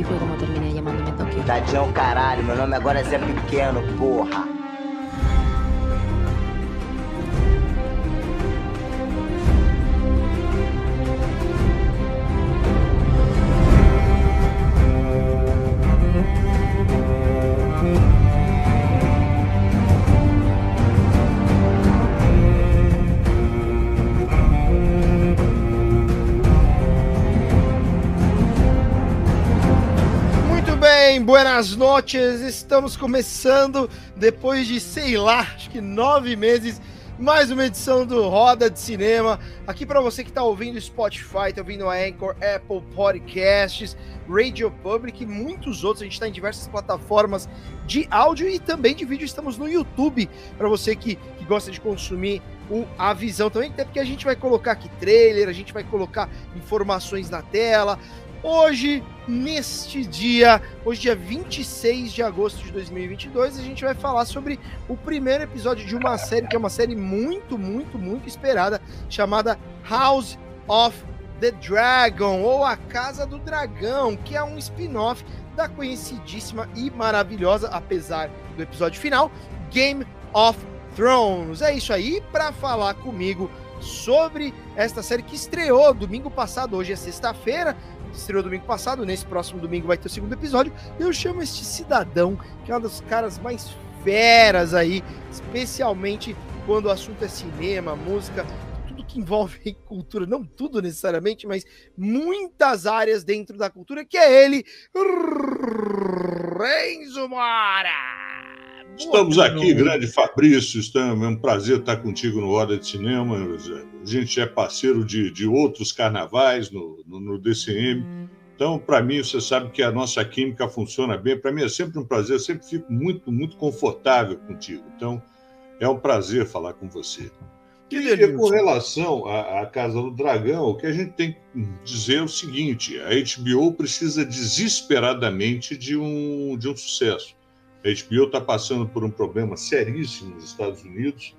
Así fue como terminé llamándome Tokio. Tadinho, caralho, meu nome agora é Zé Pequeno, porra. Buenas noches. Estamos começando depois de, sei lá, acho que nove meses, mais uma edição do Roda de Cinema. Aqui para você que está ouvindo Spotify, está ouvindo a Anchor, Apple Podcasts, Radio Public e muitos outros. A gente está em diversas plataformas de áudio e também de vídeo. Estamos no YouTube para você que, que gosta de consumir o, a visão também, até porque a gente vai colocar aqui trailer, a gente vai colocar informações na tela. Hoje, neste dia, hoje dia 26 de agosto de 2022, a gente vai falar sobre o primeiro episódio de uma série que é uma série muito, muito, muito esperada, chamada House of the Dragon, ou A Casa do Dragão, que é um spin-off da conhecidíssima e maravilhosa, apesar do episódio final, Game of Thrones. É isso aí, para falar comigo sobre esta série que estreou domingo passado, hoje é sexta-feira, estreou domingo passado, nesse próximo domingo vai ter o segundo episódio. Eu chamo este cidadão, que é um dos caras mais feras aí, especialmente quando o assunto é cinema, música, tudo que envolve cultura, não tudo necessariamente, mas muitas áreas dentro da cultura, que é ele, Renzo Mora. Estamos aqui, grande Fabrício. Estamos, é um prazer estar contigo no Roda de Cinema. A gente é parceiro de, de outros carnavais no, no, no DCM. Então, para mim, você sabe que a nossa química funciona bem. Para mim é sempre um prazer, eu sempre fico muito, muito confortável contigo. Então, é um prazer falar com você. Que E delícia. com relação à, à Casa do Dragão, o que a gente tem que dizer é o seguinte: a HBO precisa desesperadamente de um, de um sucesso. A HBO está passando por um problema seríssimo nos Estados Unidos.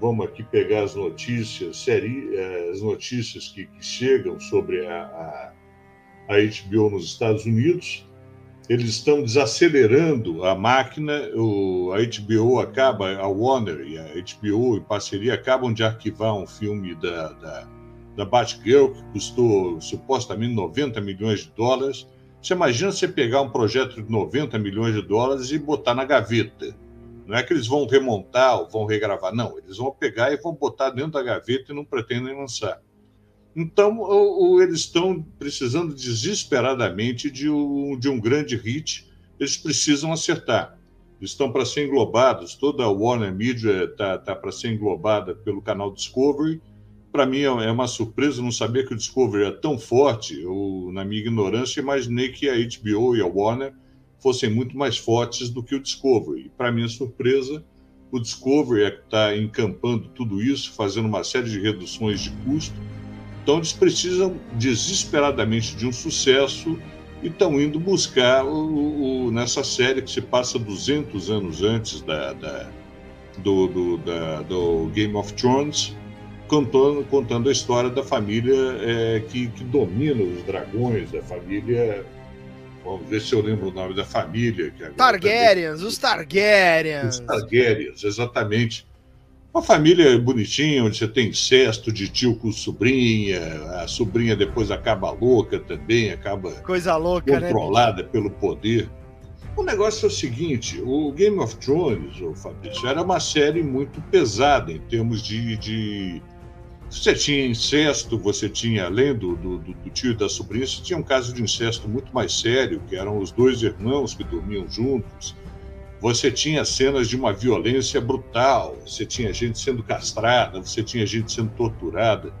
Vamos aqui pegar as notícias, seri, eh, as notícias que, que chegam sobre a, a, a HBO nos Estados Unidos. Eles estão desacelerando a máquina. O, a HBO acaba, a Warner e a HBO, em parceria, acabam de arquivar um filme da, da, da Batgirl, que custou supostamente 90 milhões de dólares. Você imagina você pegar um projeto de 90 milhões de dólares e botar na gaveta. Não é que eles vão remontar ou vão regravar, não. Eles vão pegar e vão botar dentro da gaveta e não pretendem lançar. Então, o- o- eles estão precisando desesperadamente de um, de um grande hit. Eles precisam acertar. Eles estão para ser englobados. Toda a Warner Media está tá para ser englobada pelo canal Discovery. Para mim é é uma surpresa não saber que o Discovery é tão forte. Eu, na minha ignorância, imaginei que a HBO e a Warner fossem muito mais fortes do que o Discovery. Para minha surpresa, o Discovery é que está encampando tudo isso, fazendo uma série de reduções de custo. Então, eles precisam desesperadamente de um sucesso e estão indo buscar o, o- nessa série que se passa 200 anos antes da, da- do, do- da- do Game of Thrones, contando, contando a história da família é, que, que domina os dragões, da família. Vamos ver se eu lembro o nome da família. Tá Targaryens, os Targaryens. os Targaryens, exatamente. Uma família bonitinha, onde você tem incesto de tio com sobrinha, a sobrinha depois acaba louca também, acaba Coisa louca, né? controlada pelo poder. O negócio é o seguinte: o Game of Thrones, ô Fabrício, era uma série muito pesada em termos de. de- Você tinha incesto, você tinha, além do, do, do- tio e da sobrinha, você tinha um caso de incesto muito mais sério, que eram os dois irmãos que dormiam juntos. Você tinha cenas de uma violência brutal, você tinha gente sendo castrada, você tinha gente sendo torturada.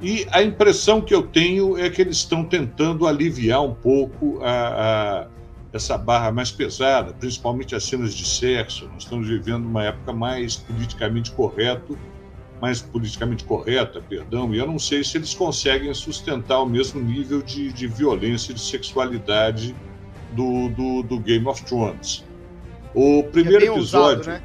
E a impressão que eu tenho é que eles estão tentando aliviar um pouco a, a, essa barra mais pesada, principalmente as cenas de sexo. Nós estamos vivendo uma época mais politicamente correto, mais politicamente correta, perdão, e eu não sei se eles conseguem sustentar o mesmo nível de, de violência e de sexualidade do, do, do, Game of Thrones. O primeiro é episódio. Usado, né?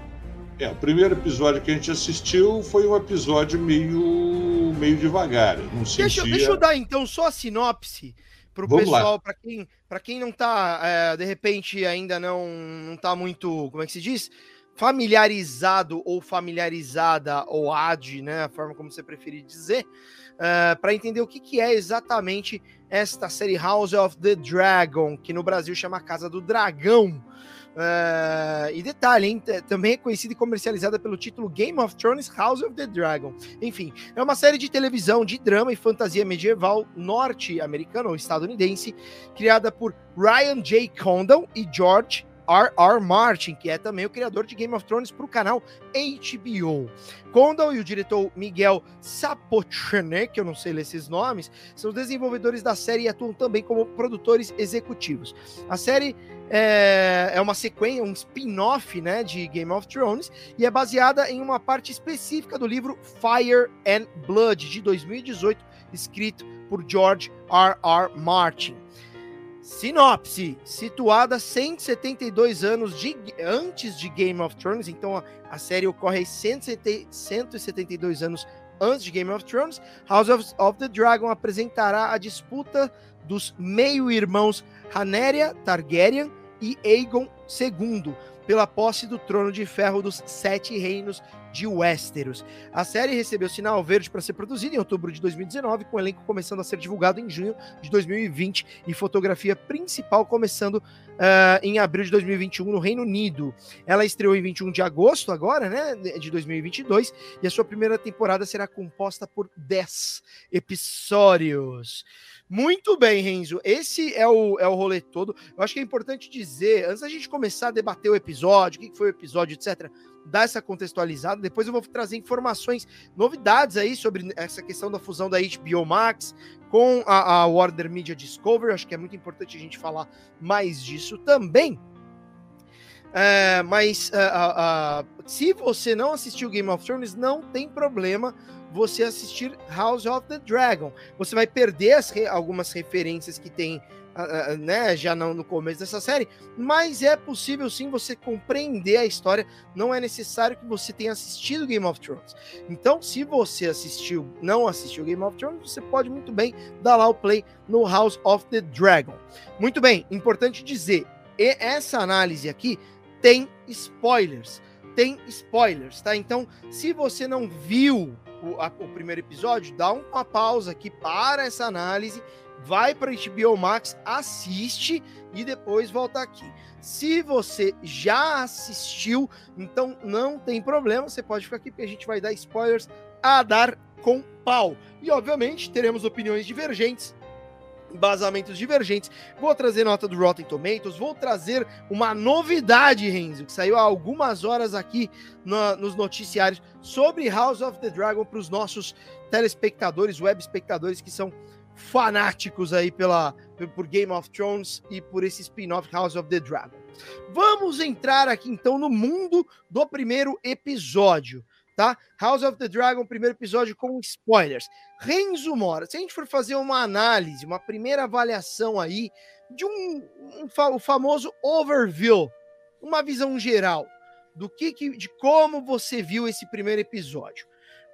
É, o primeiro episódio que a gente assistiu foi um episódio meio, meio devagar. não deixa, sentia... deixa eu dar então só a sinopse para o pessoal, para quem, quem não está, é, de repente, ainda não, não tá muito, como é que se diz? Familiarizado ou familiarizada, ou ad, né? A forma como você preferir dizer, uh, é, para entender o que, que é exatamente esta série House of the Dragon, que no Brasil chama Casa do Dragão. Uh, e detalhe, hein, também é conhecida e comercializada pelo título Game of Thrones House of the Dragon. Enfim, é uma série de televisão de drama e fantasia medieval norte-americana ou estadunidense, criada por Ryan J. Condon e George R.R. Martin, que é também o criador de Game of Thrones para o canal HBO. Condon e o diretor Miguel Sapochnik, que eu não sei ler esses nomes, são desenvolvedores da série e atuam também como produtores executivos. A série é, é uma sequência, um spin-off né, de Game of Thrones e é baseada em uma parte específica do livro Fire and Blood, de 2018, escrito por George R.R. Martin. Sinopse: situada 172 anos de, antes de Game of Thrones, então a, a série ocorre 172 anos antes de Game of Thrones. House of, of the Dragon apresentará a disputa dos meio-irmãos Rhaenyra Targaryen e Aegon II pela posse do trono de ferro dos Sete Reinos de Westeros. A série recebeu sinal verde para ser produzida em outubro de 2019, com o elenco começando a ser divulgado em junho de 2020 e fotografia principal começando uh, em abril de 2021 no Reino Unido. Ela estreou em 21 de agosto agora, né, de 2022, e a sua primeira temporada será composta por 10 episódios. Muito bem, Renzo. Esse é o, é o rolê todo. Eu acho que é importante dizer, antes da gente começar a debater o episódio, o que foi o episódio, etc., dar essa contextualizada. Depois eu vou trazer informações, novidades aí sobre essa questão da fusão da HBO Max com a, a Warner Media Discovery. Acho que é muito importante a gente falar mais disso também. É, mas uh, uh, se você não assistiu Game of Thrones, não tem problema você assistir House of the Dragon. Você vai perder re algumas referências que tem né, já no, no começo dessa série, mas é possível sim você compreender a história. Não é necessário que você tenha assistido Game of Thrones. Então, se você assistiu, não assistiu Game of Thrones, você pode muito bem dar lá o play no House of the Dragon. Muito bem, importante dizer, essa análise aqui tem spoilers. Tem spoilers, tá? Então, se você não viu o, a, o primeiro episódio, dá uma pausa aqui para essa análise, vai para HBO Max, assiste e depois volta aqui. Se você já assistiu, então não tem problema, você pode ficar aqui porque a gente vai dar spoilers a dar com pau. E obviamente teremos opiniões divergentes embasamentos divergentes. Vou trazer nota do Rotten Tomatoes, vou trazer uma novidade, Renzo, que saiu há algumas horas aqui no, nos noticiários sobre House of the Dragon para os nossos telespectadores, web espectadores que são fanáticos aí pela por Game of Thrones e por esse spin-off House of the Dragon. Vamos entrar aqui então no mundo do primeiro episódio tá? House of the Dragon, primeiro episódio com spoilers. Renzo Mora, se a gente for fazer uma análise, uma primeira avaliação aí de um, um o famoso overview, uma visão geral do que, que, de como você viu esse primeiro episódio.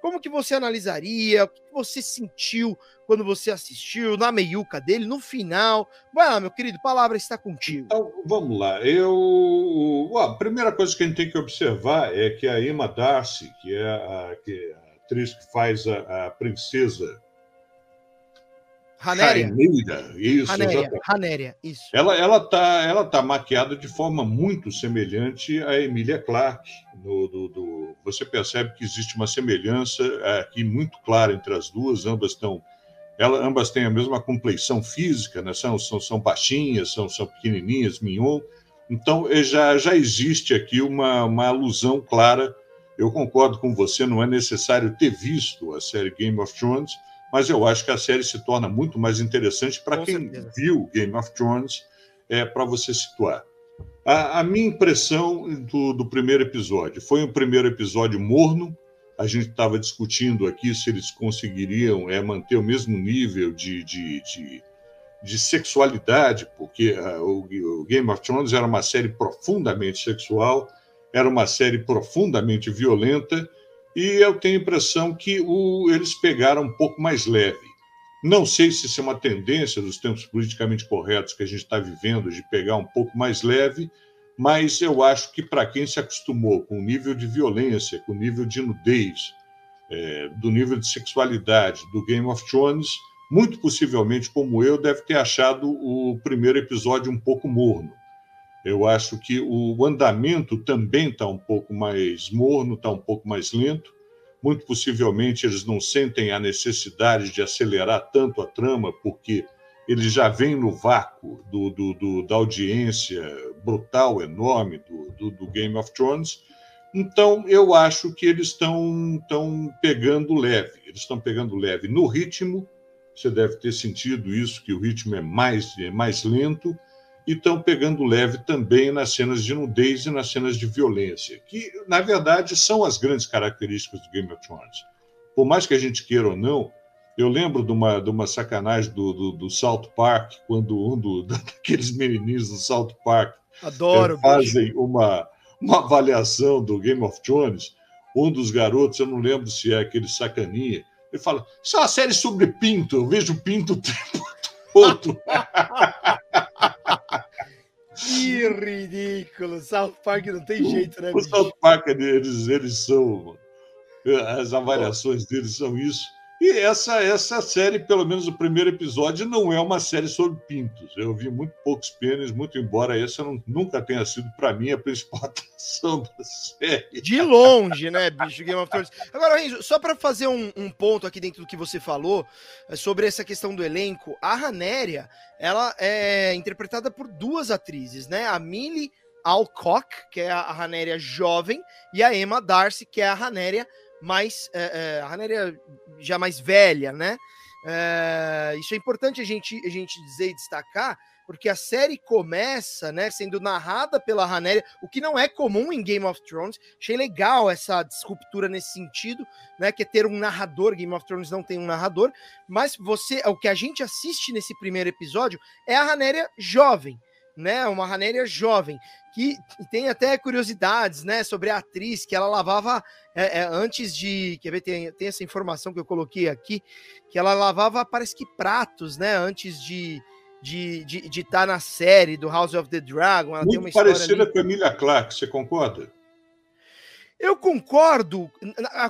Como que você analisaria? O que você sentiu quando você assistiu? Na meiuca dele, no final? Vai lá, meu querido, a palavra está contigo. Então, vamos lá. Eu. a primeira coisa que a gente tem que observar é que a Emma Darcy, que é a, que é a atriz que faz a, a princesa Ranéria. isso. Ranéria, isso. Ela, ela, tá, ela tá maquiada de forma muito semelhante a Emilia Clarke. No, do, do, você percebe que existe uma semelhança aqui muito clara entre as duas, ambas estão. Ela, ambas têm a mesma compleição física, né? são, são, são baixinhas, são, são pequenininhas, mignon. Então, eh, já, já existe aqui uma, uma alusão clara. Eu concordo com você, não é necessário ter visto a série Game of Thrones, mas eu acho que a série se torna muito mais interessante para quem certeza. viu Game of Thrones, é, para você situar. A, a minha impressão do, do, primeiro episódio foi um primeiro episódio morno. A gente estava discutindo aqui se eles conseguiriam é, manter o mesmo nível de, de, de, de sexualidade, porque uh, o, o Game of Thrones era uma série profundamente sexual, era uma série profundamente violenta e eu tenho a impressão que o, eles pegaram um pouco mais leve. Não sei se isso é uma tendência dos tempos politicamente corretos que a gente está vivendo, de pegar um pouco mais leve, mas eu acho que para quem se acostumou com o nível de violência, com o nível de nudez, é, do nível de sexualidade do Game of Thrones, muito possivelmente, como eu, deve ter achado o primeiro episódio um pouco morno. Eu acho que o andamento também está um pouco mais morno, está um pouco mais lento. Muito possivelmente eles não sentem a necessidade de acelerar tanto a trama, porque eles já vêm no vácuo do, do, do, da audiência brutal, enorme do, do, Game of Thrones. Então, eu acho que eles estão pegando leve. Eles estão pegando leve no ritmo. Você deve ter sentido isso, que o ritmo é mais, é mais lento e estão pegando leve também nas cenas de nudez e nas cenas de violência, que, na verdade, são as grandes características do Game of Thrones. Por mais que a gente queira ou não, eu lembro de uma, de uma sacanagem do, do, do South Park, quando um do, daqueles menininhos do South Park Adoro, é, fazem uma, uma avaliação do Game of Thrones, um dos garotos, eu não lembro se é aquele sacaninha, ele fala, isso é uma série sobre pinto, eu vejo pinto o tempo todo. Que ridículo! South Park não tem jeito, né? O South Park, eles, eles são. As avaliações deles são isso. E essa, essa série, pelo menos o primeiro episódio, não é uma série sobre pintos. Eu vi muito poucos pênis, muito embora essa não, nunca tenha sido, para mim, a principal atração da série. De longe, né, bicho, Game of Thrones. Agora, Renzo, só para fazer um, um, ponto aqui dentro do que você falou é, sobre essa questão do elenco, a Ranéria, ela é interpretada por duas atrizes, né? A Millie Alcock, que é a Ranéria jovem, e a Emma Darcy, que é a Ranéria mais é, é, a Ranéria já mais velha, né? É, isso é importante a gente, a gente dizer e destacar, porque a série começa, né, sendo narrada pela Ranéria, o que não é comum em Game of Thrones. Achei legal essa disruptura nesse sentido, né, que é ter um narrador. Game of Thrones não tem um narrador, mas você, o que a gente assiste nesse primeiro episódio é a Ranéria jovem, né, uma Ranéria jovem que tem até curiosidades, né, sobre a atriz que ela lavava é, é, antes de, quer ver, tem, tem essa informação que eu coloquei aqui, que ela lavava, parece que pratos, né, antes de de de de estar tá na série do House of the Dragon. Ela Muito tem uma parecida com a Emilia Clarke, você concorda? Eu concordo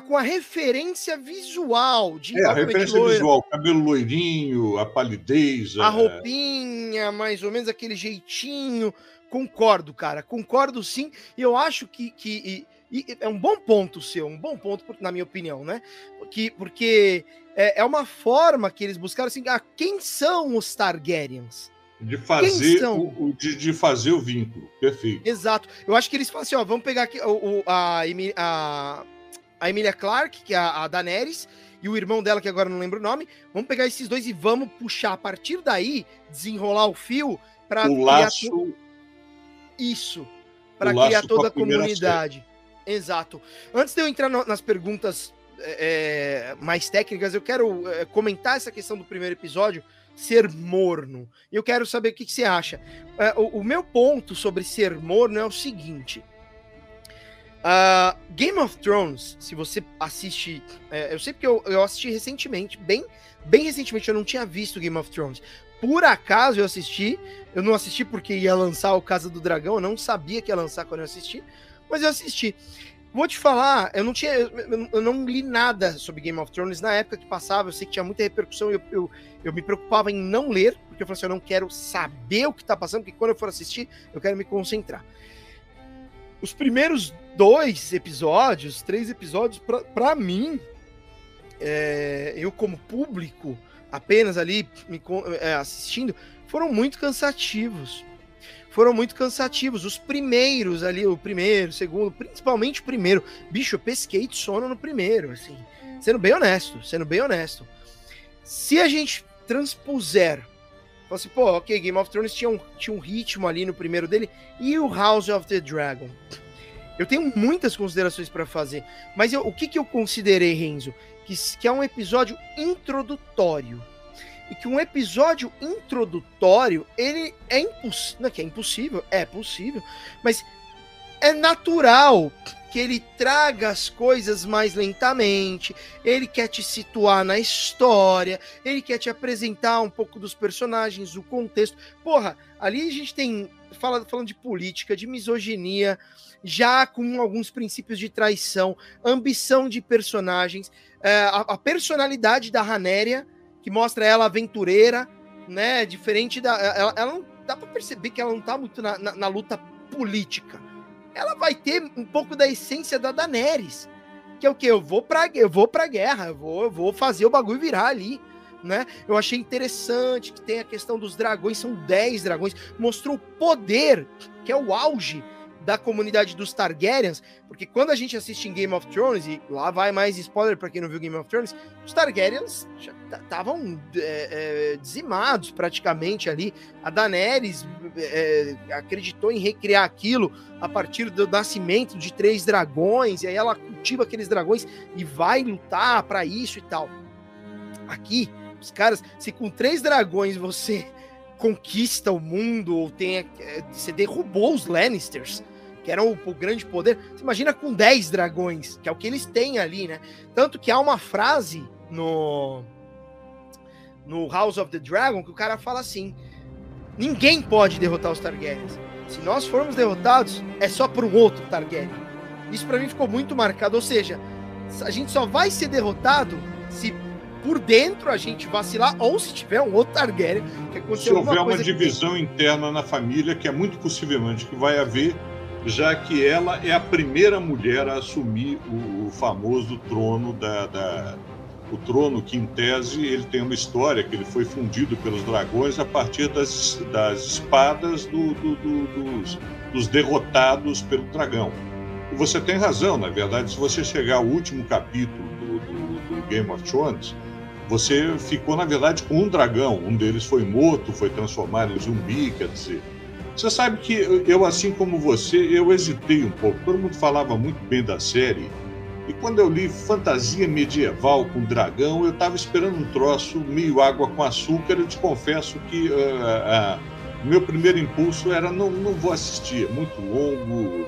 com a referência visual de é, a referência loira. visual, cabelo loirinho, a palidez, a, a roupinha, mais ou menos aquele jeitinho. Concordo, cara, concordo sim. E eu acho que, que e, e é um bom ponto seu, um bom ponto, na minha opinião, né? Porque, porque é, é uma forma que eles buscaram assim, ah, quem são os Targaryens? De fazer, o, de, de, fazer o vínculo, perfeito. Exato. Eu acho que eles falam assim: ó, vamos pegar aqui o, o a, a, a Emilia Clarke, que é a, a Daenerys, e o irmão dela, que agora não lembro o nome. Vamos pegar esses dois e vamos puxar a partir daí, desenrolar o fio para. O laço isso, para criar toda a comunidade. Série. Exato. Antes de eu entrar no, nas perguntas é, é, mais técnicas, eu quero é, comentar essa questão do primeiro episódio ser morno. Eu quero saber o que, que você acha. É, o, o, meu ponto sobre ser morno é o seguinte. Uh, Game of Thrones, se você assiste. É, eu sei porque eu, eu assisti recentemente, bem, bem recentemente, eu não tinha visto Game of Thrones. Por acaso eu assisti, eu não assisti porque ia lançar o Casa do Dragão, eu não sabia que ia lançar quando eu assisti, mas eu assisti. Vou te falar, eu não tinha, eu, não li nada sobre Game of Thrones na época que passava, eu sei que tinha muita repercussão, eu, eu, eu me preocupava em não ler, porque eu falei assim, eu não quero saber o que tá passando, porque quando eu for assistir, eu quero me concentrar. Os primeiros dois episódios, três episódios, para mim, é, eu como público, apenas ali me, é, assistindo, foram muito cansativos. Foram muito cansativos. Os primeiros ali, o primeiro, o segundo, principalmente o primeiro. Bicho, eu pesquei de sono no primeiro, assim. Sendo bem honesto, sendo bem honesto. Se a gente transpuser, assim, pô, ok, Game of Thrones tinha um, tinha um ritmo ali no primeiro dele, e o House of the Dragon? Eu tenho muitas considerações para fazer, mas eu, o que, que eu considerei, Renzo? Que, que é um episódio introdutório. E que um episódio introdutório, ele é impossível. Não é que é impossível, é possível, mas é natural que ele traga as coisas mais lentamente, ele quer te situar na história, ele quer te apresentar um pouco dos personagens, o contexto. Porra, ali a gente tem fala, falando de política, de misoginia, já com alguns princípios de traição, ambição de personagens, é, a, a, personalidade da Ranéria, que mostra ela aventureira, né? Diferente da. Ela, ela não dá para perceber que ela não tá muito na, na, na, luta política. Ela vai ter um pouco da essência da Daenerys. Que é o que? Eu vou pra, eu vou pra guerra, eu vou, eu vou fazer o bagulho virar ali. Né? Eu achei interessante que tem a questão dos dragões, são 10 dragões, mostrou o poder, que é o auge da comunidade dos Targaryens, porque quando a gente assiste em Game of Thrones, e lá vai mais spoiler para quem não viu Game of Thrones, os Targaryens já estavam é, é, dizimados praticamente ali. A Daenerys é, acreditou em recriar aquilo a partir do nascimento de três dragões, e aí ela cultiva aqueles dragões e vai lutar para isso e tal. Aqui, os caras, se com três dragões você conquista o mundo ou tem é, você derrubou os Lannisters que eram o, o, grande poder. Você imagina com 10 dragões, que é o que eles têm ali, né? Tanto que há uma frase no no House of the Dragon que o cara fala assim: ninguém pode derrotar os Targaryens. Se nós formos derrotados, é só por um outro Targaryen. Isso para mim ficou muito marcado, ou seja, a gente só vai ser derrotado se por dentro a gente vacilar ou se tiver um outro Targaryen que Se houver uma divisão que... interna na família, que é muito possivelmente que vai haver, já que ela é a primeira mulher a assumir o, o famoso trono da, da, o trono que em tese ele tem uma história que ele foi fundido pelos dragões a partir das, das espadas do, do, do, dos, dos derrotados pelo dragão. E você tem razão, na verdade, se você chegar ao último capítulo do, Game of Thrones, você ficou, na verdade, com um dragão. Um deles foi morto, foi transformado em zumbi, quer dizer, você sabe que eu, assim como você, eu hesitei um pouco. Todo mundo falava muito bem da série. E quando eu li fantasia medieval com dragão, eu estava esperando um troço meio água com açúcar. Eu te confesso que uh, uh, meu primeiro impulso era não, não vou assistir, é muito longo.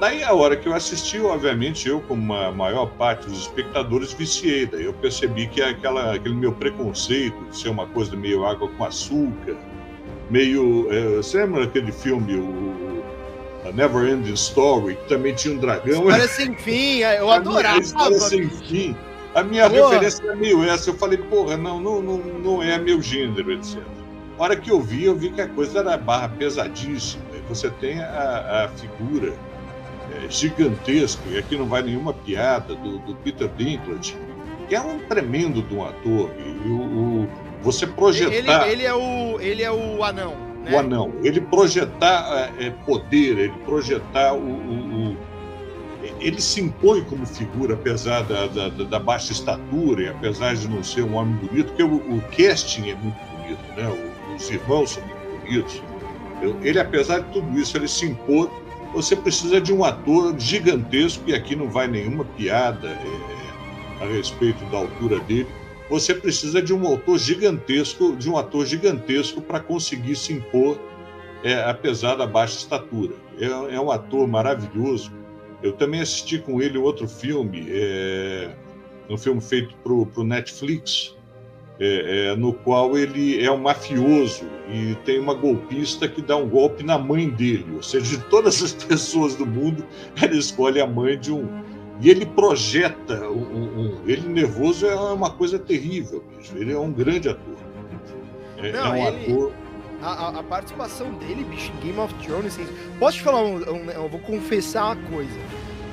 Daí, a hora que eu assisti, obviamente, eu, como a maior parte dos espectadores, viciei. Daí eu percebi que aquela, aquele meu preconceito de ser uma coisa meio água com açúcar, meio. É, você lembra aquele filme, o, a Never Ending Story, que também tinha um dragão? História sem fim, é, eu adorava. História sem fim. A minha referência é meio essa. Eu falei, porra, não, não, não, não é meu gênero, etc. A hora que eu vi, eu vi que a coisa era barra pesadíssima. Você tem a, a figura é, gigantesca, e aqui não vai nenhuma piada, do, do Peter Dinklage, que é um tremendo de um ator. E o, o você projetar. Ele, ele, é, o, ele é o anão. Né? O anão. Ele projetar é, é poder, ele projetar o, o, o, Ele se impõe como figura, apesar da, da, da, baixa estatura e apesar de não ser um homem bonito, porque o, o casting é muito bonito, né? Os irmãos são muito bonitos. Ele, apesar de tudo isso, ele se impõe. Você precisa de um ator gigantesco, e aqui não vai nenhuma piada é, a respeito da altura dele você precisa de um autor gigantesco, de um ator gigantesco para conseguir se impor, é, apesar da baixa estatura. É, é, um ator maravilhoso. Eu também assisti com ele outro filme, é, um filme feito para o Netflix, é, é, no qual ele é um mafioso e tem uma golpista que dá um golpe na mãe dele. Ou seja, de todas as pessoas do mundo, ele escolhe a mãe de um, e ele projeta um, um, ele nervoso é uma coisa terrível bicho. ele é um grande ator é, Não, é um ele, ator a, a, participação dele bicho em Game of Thrones posso te falar um, um, eu vou confessar uma coisa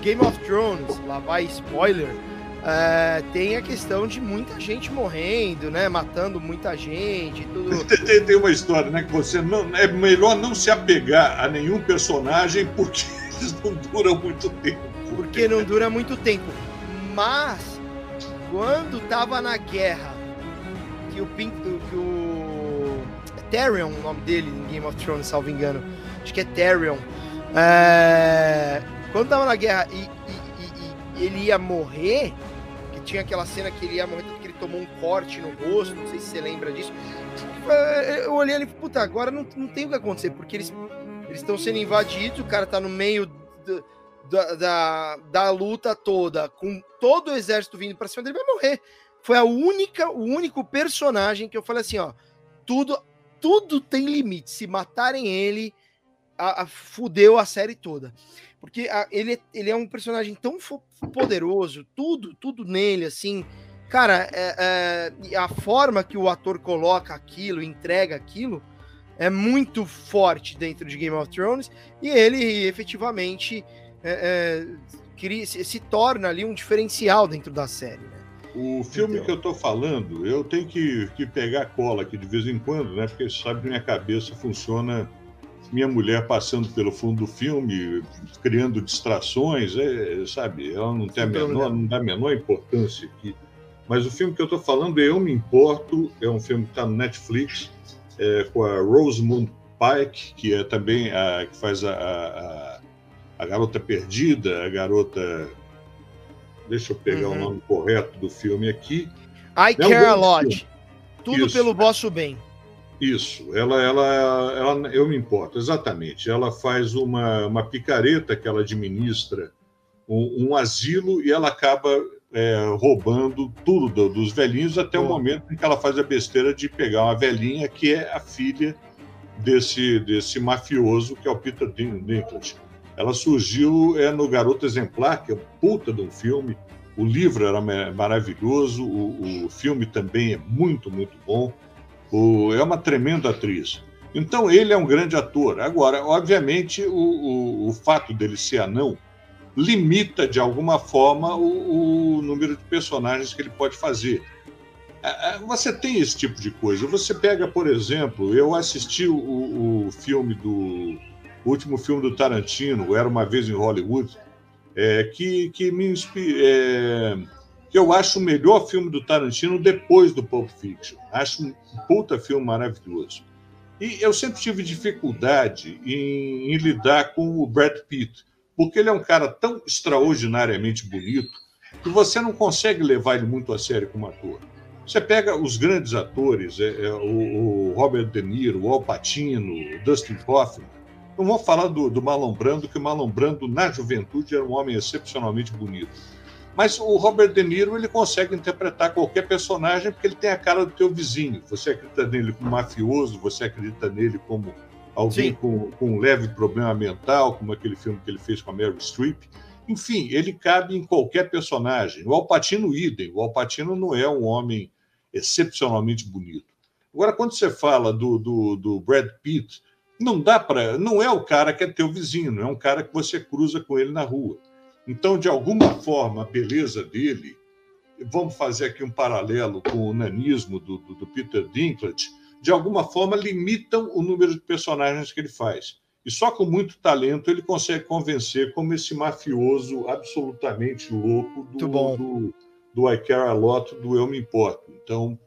Game of Thrones lá vai spoiler é, tem a questão de muita gente morrendo, né? Matando muita gente. Tudo... Tem, tem, uma história, né? Que você não. É melhor não se apegar a nenhum personagem porque eles não duram muito tempo porque não dura muito tempo. Mas quando tava na guerra que o que o Tyrion, o nome dele em Game of Thrones, salvo engano. Acho que é Tyrion. É, quando tava na guerra e, e, e, e, ele ia morrer, que tinha aquela cena que ele ia morrer, que ele tomou um corte no rosto, não sei se você lembra disso. Eu olhei ali, puta, agora não, não tem o que acontecer, porque eles estão sendo invadidos, o cara tá no meio do, da, da, da, luta toda, com todo o exército vindo para cima dele, vai morrer. Foi a única, o único personagem que eu falei assim, ó, tudo, tudo tem limite. Se matarem ele, a, a, fudeu a série toda. Porque a, ele, ele é um personagem tão poderoso, tudo, tudo nele, assim. Cara, é, é, a forma que o ator coloca aquilo, entrega aquilo, é muito forte dentro de Game of Thrones. E ele efetivamente é, é se, se, torna ali um diferencial dentro da série. Né? O filme então. que eu tô falando, eu tenho que, que pegar cola aqui de vez em quando, né? Porque sabe que minha cabeça funciona minha mulher passando pelo fundo do filme, criando distrações, é, sabe? Ela não tem a menor, não dá a menor importância aqui. Mas o filme que eu estou falando Eu Me Importo, é um filme que está no Netflix, é, com a Rosamund Pike, que é também a que faz a, a, a garota perdida, a garota. Deixa eu pegar uhum. o nome correto do filme aqui. I é Care a Lot. Filme. Tudo Isso. pelo vosso bem. Isso, ela, ela, ela, eu me importo, exatamente. Ela faz uma, uma picareta que ela administra um, um asilo e ela acaba é, roubando tudo do, dos velhinhos até o momento em que ela faz a besteira de pegar uma velhinha que é a filha desse, desse mafioso que é o Peter Dinklage. Ela surgiu é, no Garoto Exemplar, que é um puta de um filme. O livro era maravilhoso, o, o filme também é muito, muito bom. O, é uma tremenda atriz. Então, ele é um grande ator. Agora, obviamente, o, o, o fato dele ser anão limita, de alguma forma, o, o, número de personagens que ele pode fazer. Você tem esse tipo de coisa. Você pega, por exemplo, eu assisti o, o filme do. O último filme do Tarantino, Era uma Vez em Hollywood, é, que, que me inspira. É, que eu acho o melhor filme do Tarantino depois do Pulp Fiction. Acho um puta filme maravilhoso. E eu sempre tive dificuldade em, em lidar com o Brad Pitt, porque ele é um cara tão extraordinariamente bonito que você não consegue levar ele muito a sério como ator. Você pega os grandes atores, é, é, o, o, Robert De Niro, o Al Pacino, o Dustin Hoffman. Não vou falar do, do Marlon Brando, que o Marlon Brando, na juventude, era um homem excepcionalmente bonito. Mas o Robert De Niro ele consegue interpretar qualquer personagem porque ele tem a cara do teu vizinho. Você acredita nele como mafioso, você acredita nele como alguém com, com, um leve problema mental, como aquele filme que ele fez com a Meryl Streep. Enfim, ele cabe em qualquer personagem. O Alpatino idem. O Alpatino não é um homem excepcionalmente bonito. Agora, quando você fala do, do, do Brad Pitt, não dá para, não é o cara que é teu vizinho, não é um cara que você cruza com ele na rua. Então, de alguma forma, a beleza dele, vamos fazer aqui um paralelo com o nanismo do, do, do Peter Dinklage, de alguma forma limitam o número de personagens que ele faz. E só com muito talento ele consegue convencer como esse mafioso absolutamente louco do, do, do I Care A Lot, do Eu Me Importo. Então,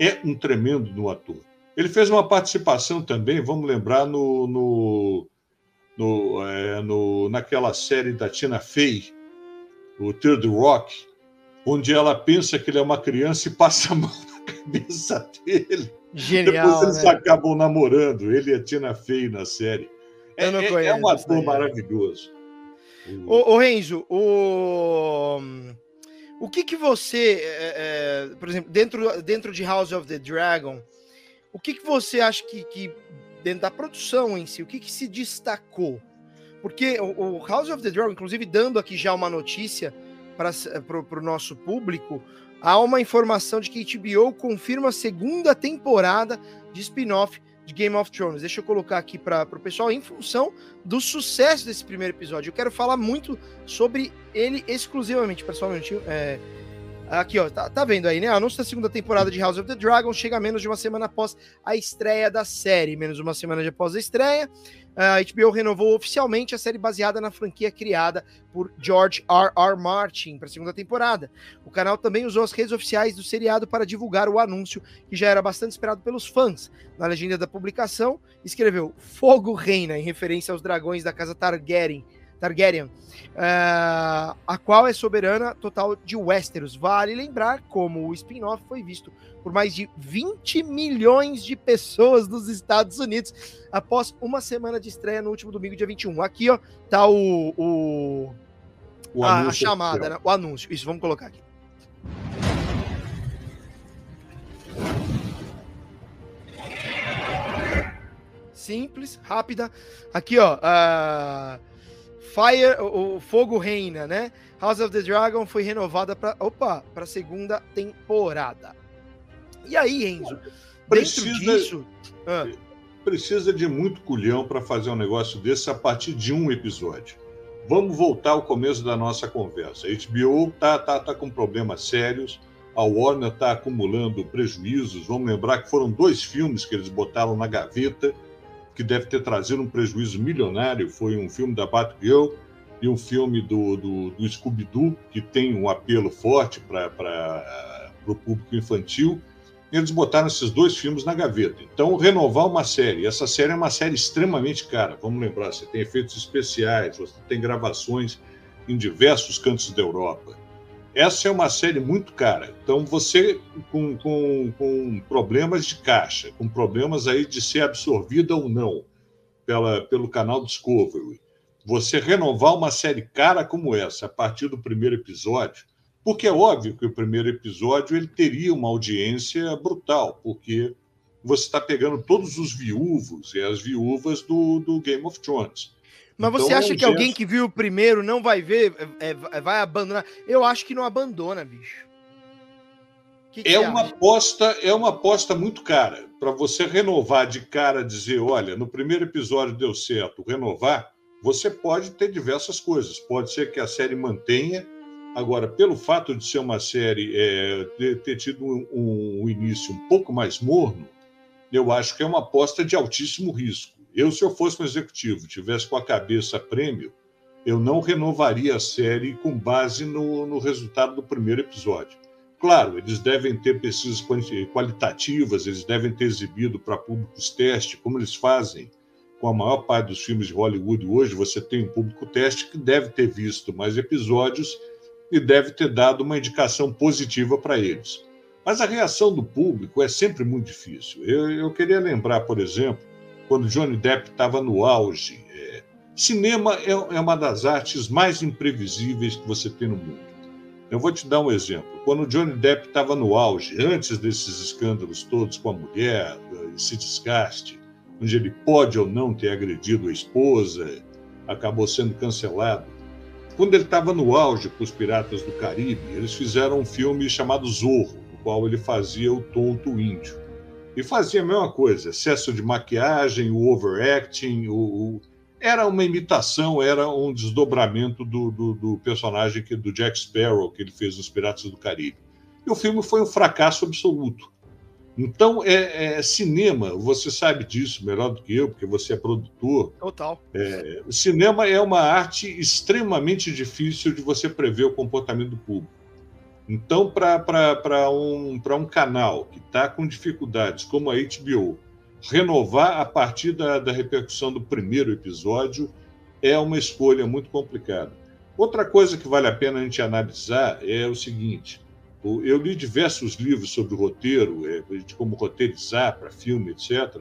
é um tremendo no ator. Ele fez uma participação também, vamos lembrar, no, no no, é, no, naquela série da Tina Fey, o Third Rock, onde ela pensa que ele é uma criança e passa a mão na cabeça dele. Genial. Depois eles né? acabam namorando, ele e a Tina Fey na série. É, é, é, um ator maravilhoso. Ô, ô Renzo, o... o que que você, é, é, por exemplo, dentro, dentro de House of the Dragon, o que que você acha que, que dentro da produção em si, o que, que se destacou? Porque o, o, House of the Dragon, inclusive dando aqui já uma notícia para o nosso público, há uma informação de que HBO confirma a segunda temporada de spin-off de Game of Thrones. Deixa eu colocar aqui para o pessoal em função do sucesso desse primeiro episódio. Eu quero falar muito sobre ele exclusivamente, pessoalmente. É, Aqui, ó, tá, tá vendo aí, né? Anúncio da segunda temporada de House of the Dragon chega menos de uma semana após a estreia da série. Menos de uma semana após a estreia, a HBO renovou oficialmente a série baseada na franquia criada por George R. R. Martin para a segunda temporada. O canal também usou as redes oficiais do seriado para divulgar o anúncio, que já era bastante esperado pelos fãs. Na legenda da publicação, escreveu Fogo Reina, em referência aos dragões da casa Targaryen Targaryen, uh, a qual é soberana total de Westeros. Vale lembrar como o spin-off foi visto por mais de 20 milhões de pessoas nos Estados Unidos após uma semana de estreia no último domingo, dia 21. Aqui, ó, tá o, o, o a, a, chamada, né? o anúncio. Isso, vamos colocar aqui. Simples, rápida. Aqui, ó. Uh Fire, o, o, Fogo Reina, né? House of the Dragon foi renovada para, opa, para segunda temporada. E aí, Enzo, precisa, dentro disso, ah. precisa de muito culhão para fazer um negócio desse a partir de um episódio. Vamos voltar ao começo da nossa conversa. A HBO tá, tá, tá com problemas sérios. A Warner está acumulando prejuízos. Vamos lembrar que foram dois filmes que eles botaram na gaveta que deve ter trazido um prejuízo milionário foi um filme da Batgirl e um filme do, do, do Scooby-Doo, que tem um apelo forte para o público infantil. Eles botaram esses dois filmes na gaveta. Então, renovar uma série. Essa série é uma série extremamente cara. Vamos lembrar, você tem efeitos especiais, você tem gravações em diversos cantos da Europa essa é uma série muito cara. Então, você com, com, com problemas de caixa, com problemas aí de ser absorvida ou não pela, pelo canal Discovery, você renovar uma série cara como essa a partir do primeiro episódio, porque é óbvio que o primeiro episódio ele teria uma audiência brutal, porque você está pegando todos os viúvos e as viúvas do, do Game of Thrones. Mas então, você acha que alguém que viu o primeiro não vai ver, é, é, vai abandonar? Eu acho que não abandona, bicho. Que que é uma acha? aposta, é uma aposta muito cara para você renovar de cara, dizer, olha, no primeiro episódio deu certo, renovar. Você pode ter diversas coisas. Pode ser que a série mantenha. Agora, pelo fato de ser uma série é, ter, ter, tido um, um início um pouco mais morno, eu acho que é uma aposta de altíssimo risco. Eu, se eu fosse um executivo, tivesse com a cabeça prêmio, eu não renovaria a série com base no, no resultado do primeiro episódio. Claro, eles devem ter pesquisas qualitativas, eles devem ter exibido para públicos teste, como eles fazem com a maior parte dos filmes de Hollywood hoje. Você tem um público teste que deve ter visto mais episódios e deve ter dado uma indicação positiva para eles. Mas a reação do público é sempre muito difícil. Eu, eu queria lembrar, por exemplo, quando Johnny Depp estava no auge. É, cinema é, é uma das artes mais imprevisíveis que você tem no mundo. Eu vou te dar um exemplo. Quando Johnny Depp estava no auge, antes desses escândalos todos com a mulher, esse desgaste, onde ele pode ou não ter agredido a esposa, acabou sendo cancelado. Quando ele estava no auge com os Piratas do Caribe, eles fizeram um filme chamado Zorro, no qual ele fazia o tonto índio. E fazia a mesma coisa, excesso de maquiagem, o overacting, o, o... era uma imitação, era um desdobramento do, do, do, personagem que, do Jack Sparrow que ele fez nos Piratas do Caribe. E o filme foi um fracasso absoluto. Então, é, é, cinema, você sabe disso melhor do que eu, porque você é produtor. Total. É, o cinema é uma arte extremamente difícil de você prever o comportamento do público. Então, para um, um canal que está com dificuldades, como a HBO, renovar a partir da, da repercussão do primeiro episódio é uma escolha muito complicada. Outra coisa que vale a pena a gente analisar é o seguinte: eu li diversos livros sobre roteiro, é, de como roteirizar para filme, etc.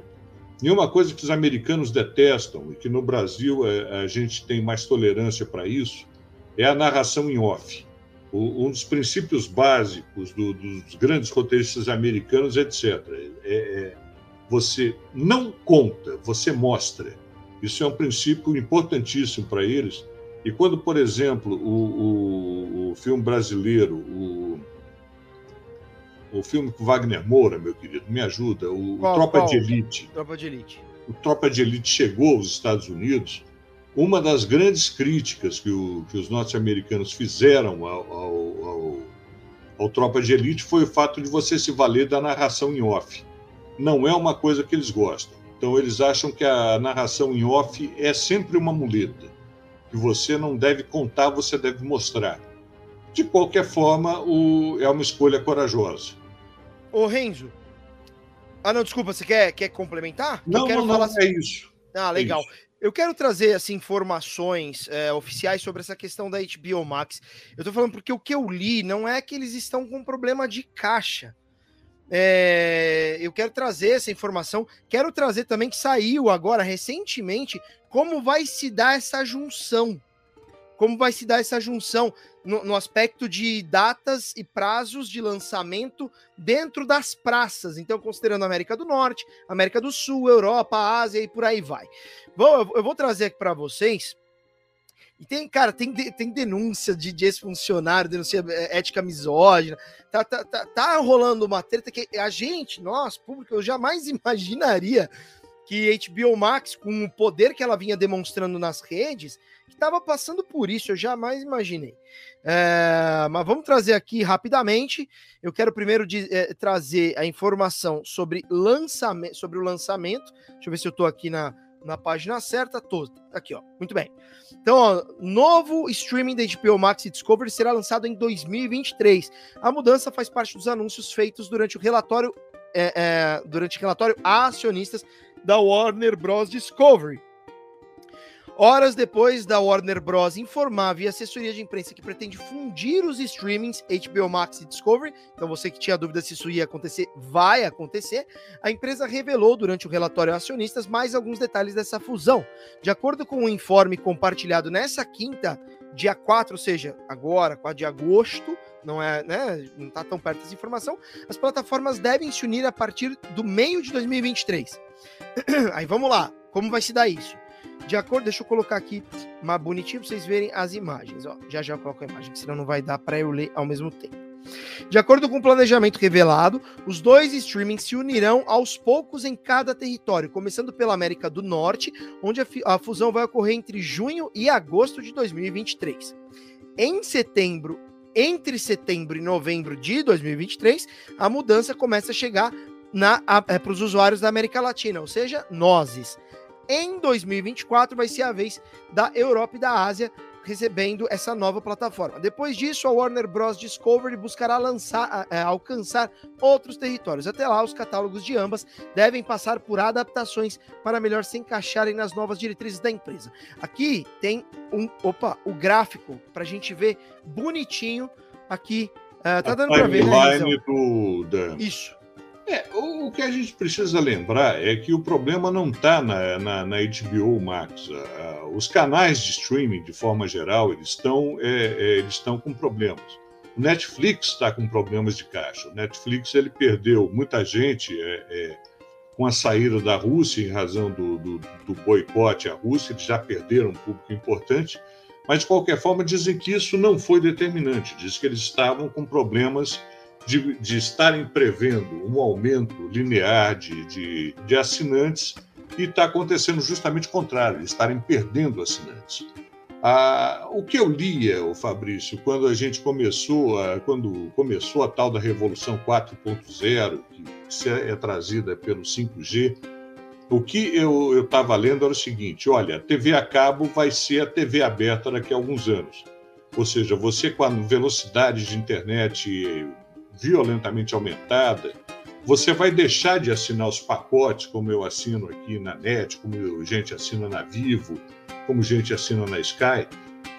E uma coisa que os americanos detestam, e que no Brasil é, a gente tem mais tolerância para isso, é a narração em off um dos princípios básicos do, dos grandes roteiristas americanos, etc. É, é, você não conta, você mostra. Isso é um princípio importantíssimo para eles. E quando, por exemplo, o, o, o filme brasileiro, o, o filme com Wagner Moura, meu querido, me ajuda, o, qual, Tropa qual? de Elite. Tropa de Elite. O Tropa de Elite chegou aos Estados Unidos uma das grandes críticas que, o, que os norte-americanos fizeram ao, ao, ao, ao Tropa de Elite foi o fato de você se valer da narração em off. Não é uma coisa que eles gostam. Então eles acham que a narração em off é sempre uma muleta, que você não deve contar, você deve mostrar. De qualquer forma, o... é uma escolha corajosa. Ô Renzo. Ah, não, desculpa, você quer, quer complementar? Não, não, não, assim... é isso. Ah, legal. É isso. Eu quero trazer assim, informações é, oficiais sobre essa questão da HBO Max. Eu tô falando porque o que eu li não é que eles estão com problema de caixa. É, eu quero trazer essa informação. Quero trazer também que saiu agora recentemente como vai se dar essa junção. Como vai se dar essa junção no, no, aspecto de datas e prazos de lançamento dentro das praças. Então, considerando América do Norte, América do Sul, Europa, Ásia e por aí vai. Bom, eu vou trazer aqui para vocês e tem, cara, tem, tem denúncia de, de ex-funcionário, denúncia é, ética misógina. Tá, tá, tá, tá rolando uma treta que a gente, nós, público, eu jamais imaginaria que HBO Max, com o poder que ela vinha demonstrando nas redes, estava passando por isso. Eu jamais imaginei. É, mas vamos trazer aqui rapidamente. Eu quero primeiro de, é, trazer a informação sobre, lançamento, sobre o lançamento. Deixa eu ver se eu estou aqui na, na página certa, toda. Aqui, ó. Muito bem. Então, ó, novo streaming da HBO Max e Discovery será lançado em 2023. A mudança faz parte dos anúncios feitos durante o relatório é, é, durante o relatório a acionistas da Warner Bros. Discovery. Horas depois da Warner Bros. informar via assessoria de imprensa que pretende fundir os streamings HBO Max e Discovery, então você que tinha dúvida se isso ia acontecer, vai acontecer, a empresa revelou durante o relatório a acionistas mais alguns detalhes dessa fusão. De acordo com o um informe compartilhado nessa quinta, dia 4, ou seja, agora, 4 de agosto, não é, né, não está tão perto dessa informação, as plataformas devem se unir a partir do meio de 2023. Aí vamos lá, como vai se dar isso? De acordo, deixa eu colocar aqui mais bonitinho para vocês verem as imagens. Ó, já já eu coloco a imagem, senão não vai dar para eu ler ao mesmo tempo. De acordo com o planejamento revelado, os dois streamings se unirão aos poucos em cada território, começando pela América do Norte, onde a, fusão vai ocorrer entre junho e agosto de 2023. Em setembro, entre setembro e novembro de 2023, a mudança começa a chegar é, para os usuários da América Latina, ou seja, nozes. Em 2024 vai ser a vez da Europa e da Ásia recebendo essa nova plataforma. Depois disso, a Warner Bros. Discovery buscará lançar, é, alcançar outros territórios. Até lá, os catálogos de ambas devem passar por adaptações para melhor se encaixarem nas novas diretrizes da empresa. Aqui tem um, opa, o gráfico para a gente ver bonitinho aqui. Uh, tá dando para ver, né, do. Isso. É, o, o, que a gente precisa lembrar é que o problema não está na, na, na, HBO Max. Os canais de streaming, de forma geral, eles estão é, é, eles estão com problemas. O Netflix está com problemas de caixa. O Netflix ele perdeu muita gente é, é com a saída da Rússia em razão do, do, do boicote à Rússia. Eles já perderam um público importante. Mas, de qualquer forma, dizem que isso não foi determinante. Diz que eles estavam com problemas de, de estarem prevendo um aumento linear de, de, de assinantes e está acontecendo justamente o contrário, estarem perdendo assinantes. Ah, o que eu lia, o Fabrício, quando a gente começou, a, quando começou a tal da Revolução 4.0, que é trazida pelo 5G, o que eu estava lendo era o seguinte: olha, a TV a cabo vai ser a TV aberta daqui a alguns anos. Ou seja, você com a velocidade de internet violentamente aumentada, você vai deixar de assinar os pacotes, como eu assino aqui na NET, como gente assina na Vivo, como gente assina na Sky.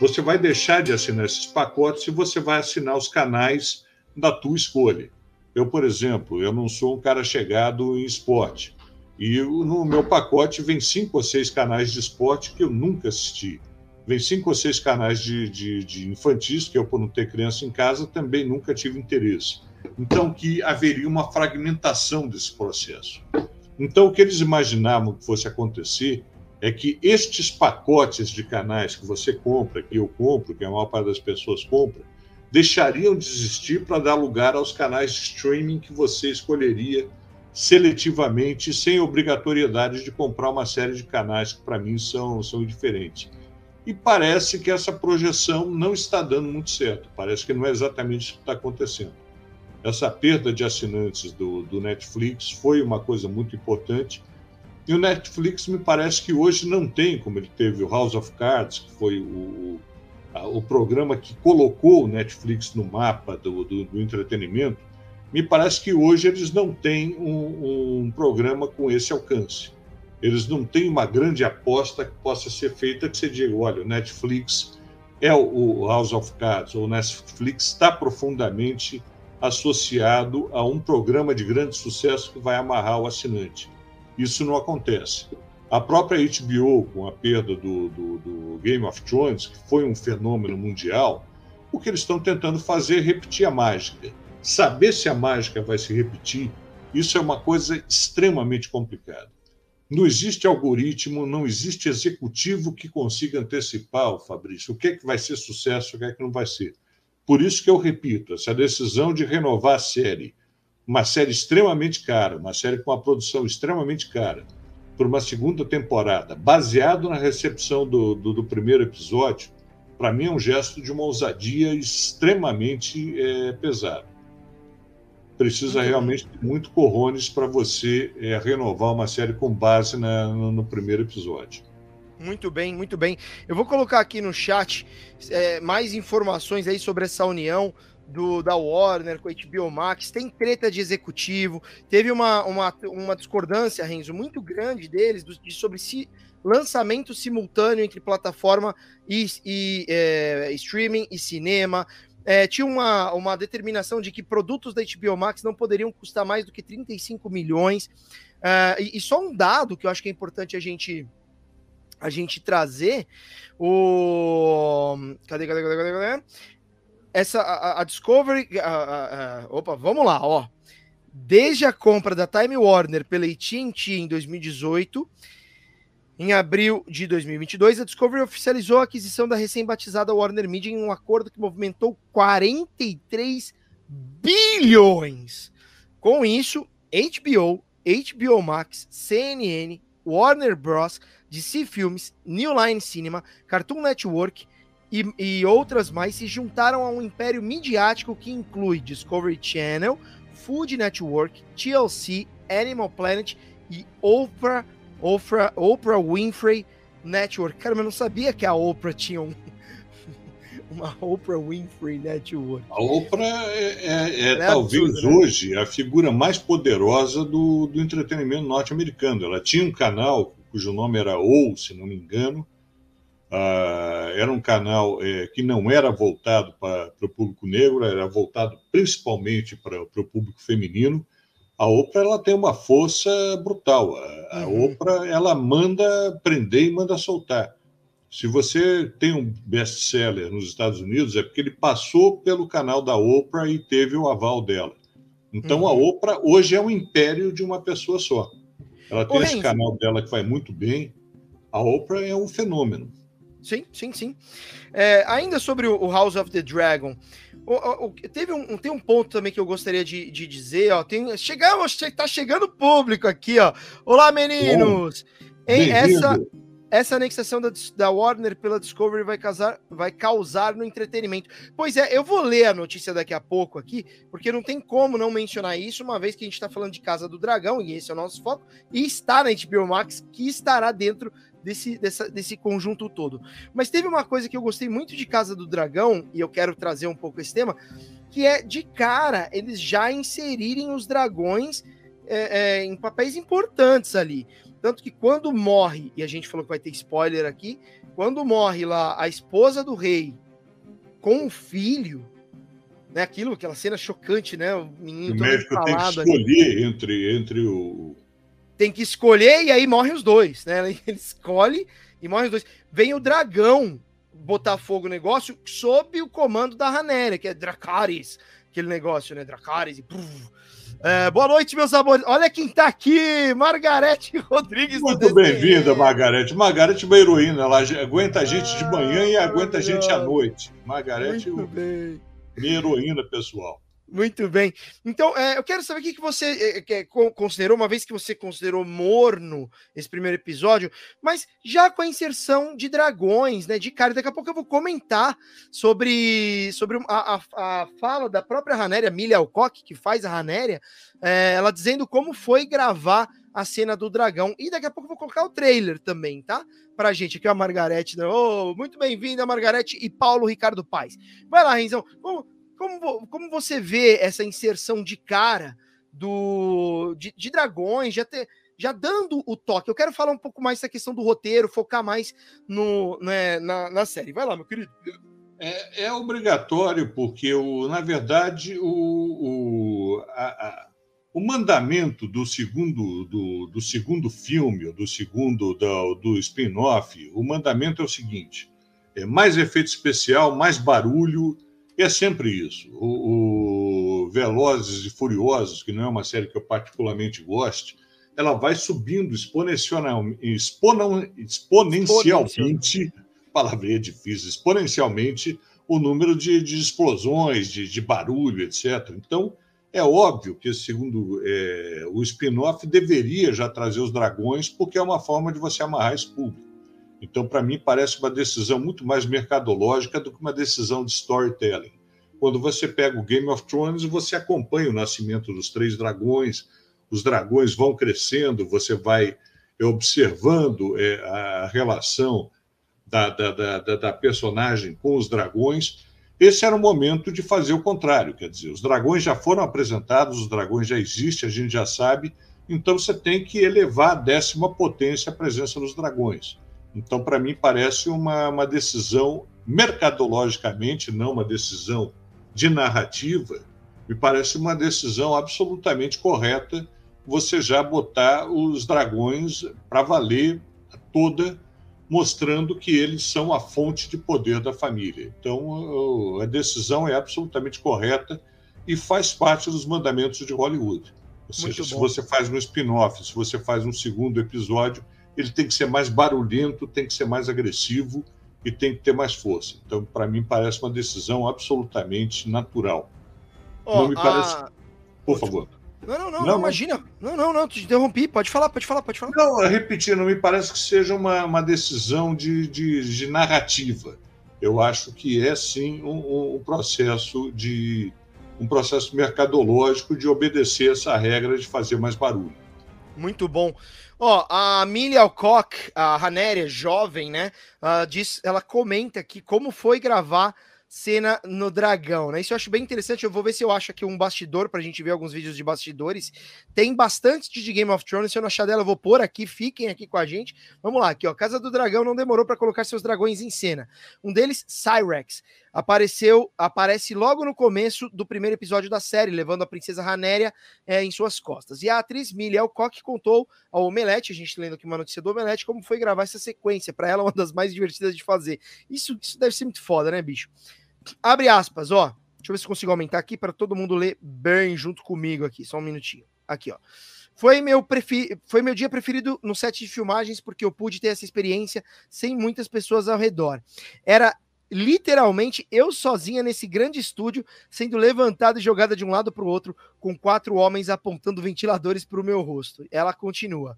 Você vai deixar de assinar esses pacotes e você vai assinar os canais da tua escolha. Eu, por exemplo, eu não sou um cara chegado em esporte. E no meu pacote vem cinco ou seis canais de esporte que eu nunca assisti. Vem cinco ou seis canais de, de, de infantis, que eu, por não ter criança em casa, também nunca tive interesse. Então, que haveria uma fragmentação desse processo. Então, o que eles imaginavam que fosse acontecer é que estes pacotes de canais que você compra, que eu compro, que a maior parte das pessoas compra, deixariam de existir para dar lugar aos canais de streaming que você escolheria seletivamente, sem obrigatoriedade de comprar uma série de canais que, para mim, são, são diferentes. E parece que essa projeção não está dando muito certo. Parece que não é exatamente isso que está acontecendo. Essa perda de assinantes do, do Netflix foi uma coisa muito importante. E o Netflix me parece que hoje não tem, como ele teve o House of Cards, que foi o, o programa que colocou o Netflix no mapa do, do, do entretenimento, me parece que hoje eles não têm um, um, programa com esse alcance. Eles não têm uma grande aposta que possa ser feita que você diga, olha, o Netflix é o House of Cards, ou o Netflix está profundamente associado a um programa de grande sucesso que vai amarrar o assinante. Isso não acontece. A própria HBO, com a perda do, do, do Game of Thrones, que foi um fenômeno mundial, o que eles estão tentando fazer é repetir a mágica. Saber se a mágica vai se repetir, isso é uma coisa extremamente complicada. Não existe algoritmo, não existe executivo que consiga antecipar, Fabrício, o que é que vai ser sucesso, o que é que não vai ser. Por isso que eu repito, essa decisão de renovar a série, uma série extremamente cara, uma série com uma produção extremamente cara, por uma segunda temporada, baseado na recepção do, do, do primeiro episódio, para mim é um gesto de uma ousadia extremamente é, pesado. Precisa uhum. realmente de muito corrones para você é, renovar uma série com base na, no, no, primeiro episódio. Muito bem, muito bem. Eu vou colocar aqui no chat é, mais informações aí sobre essa união do, da Warner com a HBO Max, tem treta de executivo, teve uma, uma, uma discordância, Renzo, muito grande deles do, de, sobre si, lançamento simultâneo entre plataforma e, e é, streaming e cinema. É, tinha uma, uma determinação de que produtos da HBO Max não poderiam custar mais do que 35 milhões. É, e, e só um dado que eu acho que é importante a gente a gente trazer o cadê cadê cadê cadê, cadê? essa a, a Discovery. A, a, opa, vamos lá, ó. Desde a compra da Time Warner pela AT&T em 2018, em abril de 2022, a Discovery oficializou a aquisição da recém-batizada Warner Media em um acordo que movimentou 43 bilhões. Com isso, HBO, HBO Max, CNN, Warner Bros, DC Filmes, New Line Cinema, Cartoon Network e, e outras mais se juntaram a um império midiático que inclui Discovery Channel, Food Network, TLC, Animal Planet e Oprah, Oprah, Oprah Winfrey Network. Cara, eu não sabia que a Oprah tinha um, uma Oprah Winfrey Network. A Oprah é, é, é, é talvez absurdo, né? hoje a figura mais poderosa do, do entretenimento norte-americano. Ela tinha um canal cujo nome era OU, se não me engano, Uh, era um canal é, que não era voltado para o público negro, era voltado principalmente para o público feminino. A Oprah ela tem uma força brutal. A, a uhum. Oprah ela manda prender e manda soltar. Se você tem um best-seller nos Estados Unidos, é porque ele passou pelo canal da Oprah e teve o aval dela. Então, uhum. a Oprah hoje é um império de uma pessoa só. Ela tem Ô, esse canal dela que vai muito bem. A Oprah é um fenômeno. Sim, sim, sim. É, ainda sobre o House of the Dragon, o, o, teve um, tem um ponto também que eu gostaria de, de dizer, ó. Tem, chegamos, tá chegando público aqui, ó. Olá, meninos! Em essa, essa anexação da, da Warner pela Discovery vai, casar, vai causar no entretenimento. Pois é, eu vou ler a notícia daqui a pouco aqui, porque não tem como não mencionar isso, uma vez que a gente está falando de Casa do Dragão, e esse é o nosso foco, e está na HBO Max, que estará dentro desse, dessa, desse conjunto todo. Mas teve uma coisa que eu gostei muito de Casa do Dragão, e eu quero trazer um pouco esse tema, que é de cara eles já inserirem os dragões é, é, em papéis importantes ali. Tanto que quando morre, e a gente falou que vai ter spoiler aqui, quando morre lá a esposa do rei com o filho, né? Aquilo, aquela cena chocante, né? O menino o médico tem que escolher entre, entre o, tem que escolher e aí morrem os dois, né? Ele escolhe e morrem os dois. Vem o dragão botar fogo no negócio sob o comando da Ranéria, que é Dracarys, aquele negócio, né? Dracarys e. É, boa noite, meus amores. Olha quem tá aqui, Margarete Rodrigues. Muito bem-vinda, Margarete. Margarete é uma heroína, ela aguenta a gente de manhã e aguenta a gente à noite. Margarete, minha heroína pessoal. Muito bem. Então, é, eu quero saber o que, que você é, considerou, uma vez que você considerou morno esse primeiro episódio, mas já com a inserção de dragões, né? De cara. Daqui a pouco eu vou comentar sobre, sobre a, a, a fala da própria Ranéria, Millie Alcock, que faz a Ranéria, é, ela dizendo como foi gravar a cena do dragão. E daqui a pouco eu vou colocar o trailer também, tá? Pra gente. Aqui é a Margarete. Oh, muito bem-vinda, Margarete e Paulo Ricardo Paz. Vai lá, Renzão. Como, como, como você vê essa inserção de cara do de, de dragões, já ter já dando o toque. Eu quero falar um pouco mais dessa questão do roteiro, focar mais no, né, na, na série. Vai lá, meu querido. É, é obrigatório, porque, o, na verdade, o, o, a, a, o mandamento do segundo, do, do segundo filme, do segundo do, do spin-off, o mandamento é o seguinte: é mais efeito especial, mais barulho, é sempre isso. O, o, Velozes e Furiosos, que não é uma série que eu particularmente gosto, ela vai subindo exponencial, exponencialmente, palavra é difícil, exponencialmente o número de, de explosões, de, de, barulho, etc. Então, é óbvio que, segundo é, o spin-off, deveria já trazer os dragões, porque é uma forma de você amarrar esse público. Então, para mim, parece uma decisão muito mais mercadológica do que uma decisão de storytelling. Quando você pega o Game of Thrones, você acompanha o nascimento dos três dragões, os dragões vão crescendo, você vai observando é, a relação da, da, da, da, personagem com os dragões. Esse era o momento de fazer o contrário, quer dizer, os dragões já foram apresentados, os dragões já existem, a gente já sabe, então você tem que elevar a décima potência a presença dos dragões. Então, para mim, parece uma, uma decisão mercadologicamente, não uma decisão de narrativa, me parece uma decisão absolutamente correta você já botar os dragões para valer toda, mostrando que eles são a fonte de poder da família. Então, a decisão é absolutamente correta e faz parte dos mandamentos de Hollywood. Ou seja, se você faz um spin-off, se você faz um segundo episódio, ele tem que ser mais barulhento, tem que ser mais agressivo e tem que ter mais força. Então, para mim, parece uma decisão absolutamente natural. Oh, não me parece. Por favor. Não, não, não, não, não imagina. Não, não, não, te interrompi. Pode falar, pode falar, pode falar. Não, repetindo, me parece que seja uma, uma decisão de, de, de narrativa. Eu acho que é sim um, um processo de um processo mercadológico de obedecer essa regra de fazer mais barulho. Muito bom. Ó, a Amelia Alcock, a Ranéria, jovem, né? Uh, diz, ela comenta aqui como foi gravar cena no dragão, né? Isso eu acho bem interessante. Eu vou ver se eu acho aqui um bastidor pra gente ver alguns vídeos de bastidores. Tem bastante de Game of Thrones. Se eu não achar dela, eu vou pôr aqui. Fiquem aqui com a gente. Vamos lá, aqui, ó. Casa do Dragão não demorou para colocar seus dragões em cena. Um deles, Cyrex, apareceu, aparece logo no começo do primeiro episódio da série, levando a princesa Ranéria é, em suas costas. E a atriz Millie Alcock contou ao Omelete, a gente lendo aqui uma notícia do Omelete, como foi gravar essa sequência. Para ela, uma das mais divertidas de fazer. Isso, isso deve ser muito foda, né, bicho? Abre aspas, ó. Deixa eu ver se consigo aumentar aqui para todo mundo ler bem junto comigo aqui. Só um minutinho. Aqui, ó. Foi meu. Foi meu dia preferido no set de filmagens porque eu pude ter essa experiência sem muitas pessoas ao redor. Era literalmente eu sozinha nesse grande estúdio, sendo levantada e jogada de um lado para o outro, com quatro homens apontando ventiladores para o meu rosto. Ela continua.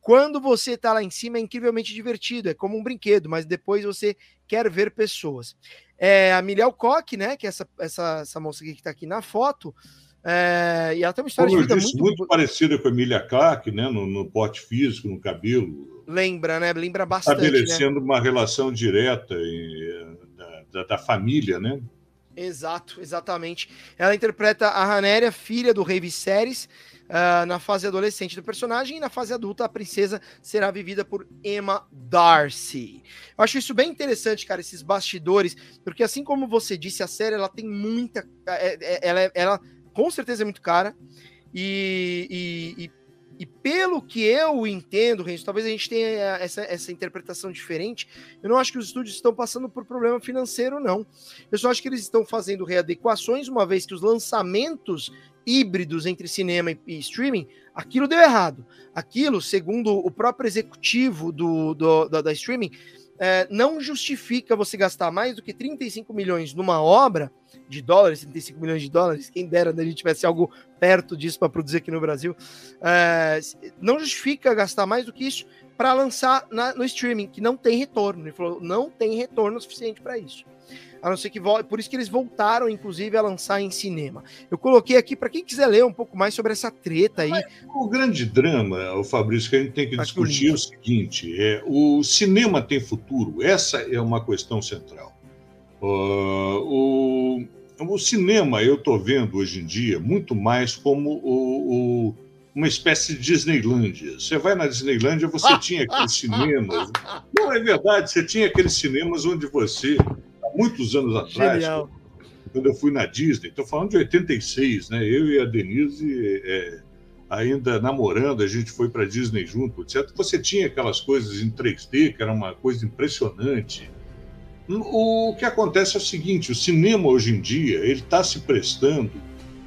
Quando você está lá em cima é incrivelmente divertido, é como um brinquedo, mas depois você quer ver pessoas. É a Miriam Koch, né? Que é essa, essa, essa moça aqui que está aqui na foto. É, e ela tem uma história Como de vida disse, muito... muito parecida com a Emília Clark, né? No, no porte físico, no cabelo. Lembra, né? Lembra bastante. Estabelecendo né? uma relação direta e, da, da, família, né? Exato, exatamente. Ela interpreta a Ranéria, filha do rei Viserys, uh, na fase adolescente do personagem, e na fase adulta a princesa será vivida por Emma Darcy. Eu acho isso bem interessante, cara, esses bastidores, porque assim como você disse, a série ela tem muita. É, é, ela, ela com certeza é muito cara. E, e, e, e, pelo que eu entendo, Renzo, talvez a gente tenha essa, essa interpretação diferente. Eu não acho que os estúdios estão passando por problema financeiro, não. Eu só acho que eles estão fazendo readequações, uma vez que os lançamentos híbridos entre cinema e, e, streaming, aquilo deu errado. Aquilo, segundo o próprio executivo do, do da, da, streaming, é, não justifica você gastar mais do que 35 milhões numa obra de dólares, 35 milhões de dólares, quem dera né, a gente tivesse algo perto disso para produzir aqui no Brasil, é, não justifica gastar mais do que isso para lançar na, no streaming, que não tem retorno. Ele falou, não tem retorno suficiente para isso a não ser que volte. Por isso que eles voltaram, inclusive, a lançar em cinema. Eu coloquei aqui para quem quiser ler um pouco mais sobre essa treta aí. Mas o grande drama, o Fabrício, que a gente tem que discutir é o seguinte: é o cinema tem futuro. Essa é uma questão central. Uh, o, o cinema eu estou vendo hoje em dia muito mais como o, o uma espécie de Disneylândia. Você vai na Disneylândia, você tinha aqueles cinemas. Não, é verdade, você tinha aqueles cinemas onde você muitos anos atrás, Genial. quando eu fui na Disney, estou falando de 86, né? Eu e a Denise, é, ainda namorando, a gente foi para Disney junto, etc. Você tinha aquelas coisas em 3D, que era uma coisa impressionante. O que acontece é o seguinte: o cinema hoje em dia ele está se prestando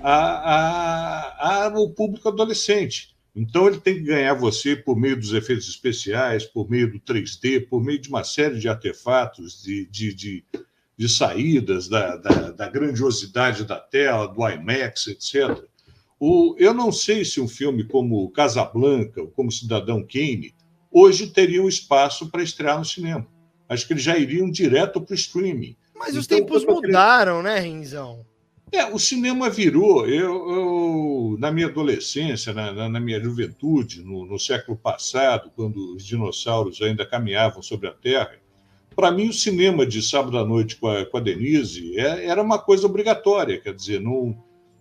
ao público adolescente. Então ele tem que ganhar você por meio dos efeitos especiais, por meio do 3D, por meio de uma série de artefatos, de, de, de de saídas, da, da, da, grandiosidade da tela, do IMAX, etc. O, eu não sei se um filme como Casablanca ou como Cidadão Kane hoje teria um espaço para estrear no cinema. Acho que eles já iriam direto para o streaming. Mas então, os tempos mudaram, né, Renzão? É, o cinema virou. Eu, eu na minha adolescência, na, na minha juventude, no, no século passado, quando os dinossauros ainda caminhavam sobre a Terra, para mim, o cinema de sábado à noite com a, com a Denise é, era uma coisa obrigatória, quer dizer, não,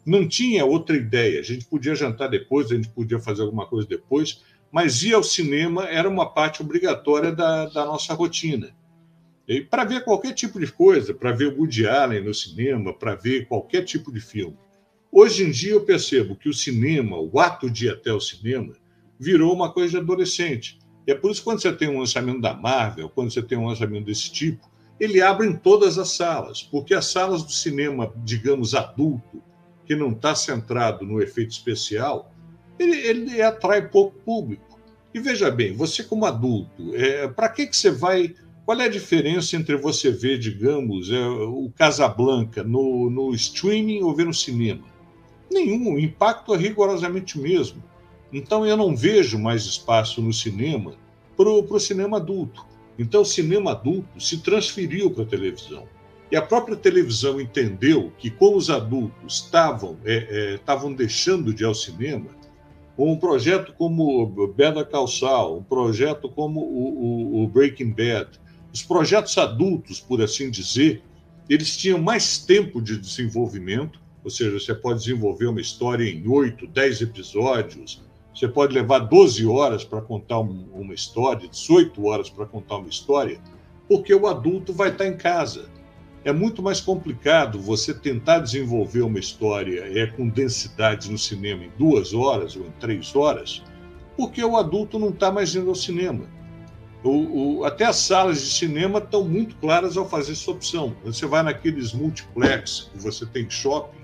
não tinha outra ideia. A gente podia jantar depois, a gente podia fazer alguma coisa depois, mas ir ao cinema era uma parte obrigatória da, da nossa rotina. Para ver qualquer tipo de coisa, para ver Woody Allen no cinema, para ver qualquer tipo de filme. Hoje em dia eu percebo que o cinema, o ato de ir até o cinema, virou uma coisa de adolescente. E é por isso que quando você tem um lançamento da Marvel, quando você tem um lançamento desse tipo, ele abre em todas as salas, porque as salas do cinema, digamos, adulto, que não está centrado no efeito especial, ele, ele, atrai pouco público. E veja bem, você como adulto, é, para que, que você vai. Qual é a diferença entre você ver, digamos, é, o Casablanca no, no streaming ou ver no cinema? Nenhum, o impacto é rigorosamente o mesmo. Então eu não vejo mais espaço no cinema para o cinema adulto. Então o cinema adulto se transferiu para a televisão. E a própria televisão entendeu que, como os adultos estavam é, é, deixando de ir ao cinema, um projeto como Better Call Saul, um projeto como o, o, o Breaking Bad, os projetos adultos, por assim dizer, eles tinham mais tempo de desenvolvimento, ou seja, você pode desenvolver uma história em oito, dez episódios, você pode levar 12 horas para contar uma história, 18 horas para contar uma história, porque o adulto vai estar em casa. É muito mais complicado você tentar desenvolver uma história é, com densidade no cinema em duas horas ou em três horas, porque o adulto não está mais indo ao cinema. O, o, até as salas de cinema estão muito claras ao fazer essa opção. Você vai naqueles multiplex que você tem shopping,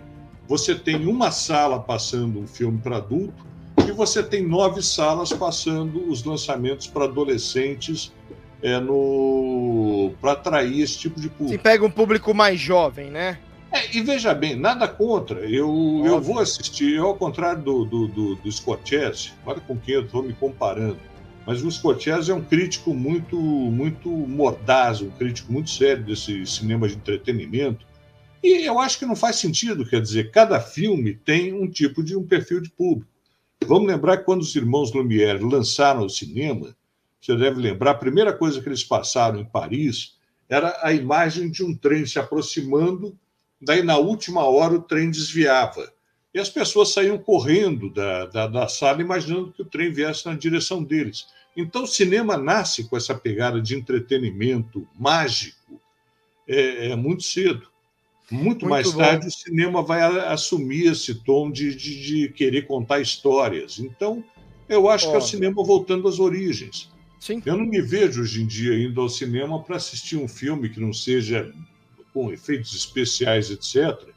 você tem uma sala passando um filme para adulto e você tem nove salas passando os lançamentos para adolescentes é, no para atrair esse tipo de público. Se pega um público mais jovem, né? É, e veja bem, nada contra. Eu, eu vou assistir, eu, ao contrário do, do, do, do Scorsese, olha com quem eu estou me comparando. Mas o Scorsese é um crítico muito, muito mordaz, um crítico muito sério desse cinema de entretenimento. E eu acho que não faz sentido, quer dizer, cada filme tem um tipo de um perfil de público. Vamos lembrar que quando os irmãos Lumière lançaram o cinema, você deve lembrar, a primeira coisa que eles passaram em Paris era a imagem de um trem se aproximando, daí na última hora o trem desviava. E as pessoas saíam correndo da, da, da sala, imaginando que o trem viesse na direção deles. Então o cinema nasce com essa pegada de entretenimento mágico é, é muito cedo. Muito, Muito mais bom. tarde, o cinema vai assumir esse tom de, de, de querer contar histórias. Então, eu acho que é o cinema voltando às origens. Sim. Eu não me vejo hoje em dia indo ao cinema para assistir um filme que não seja com efeitos especiais, etc.,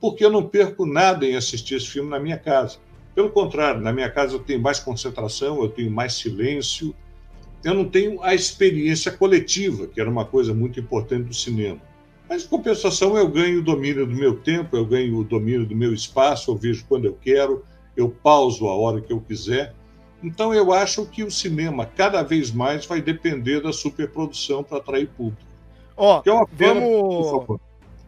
porque eu não perco nada em assistir esse filme na minha casa. Pelo contrário, na minha casa eu tenho mais concentração, eu tenho mais silêncio, eu não tenho a experiência coletiva, que era uma coisa muito importante do cinema. Mas, em compensação, eu ganho o domínio do meu tempo, eu ganho o domínio do meu espaço, eu vejo quando eu quero, eu pauso a hora que eu quiser. Então, eu acho que o cinema, cada vez mais, vai depender da superprodução para atrair público. Ó, oh, vamos...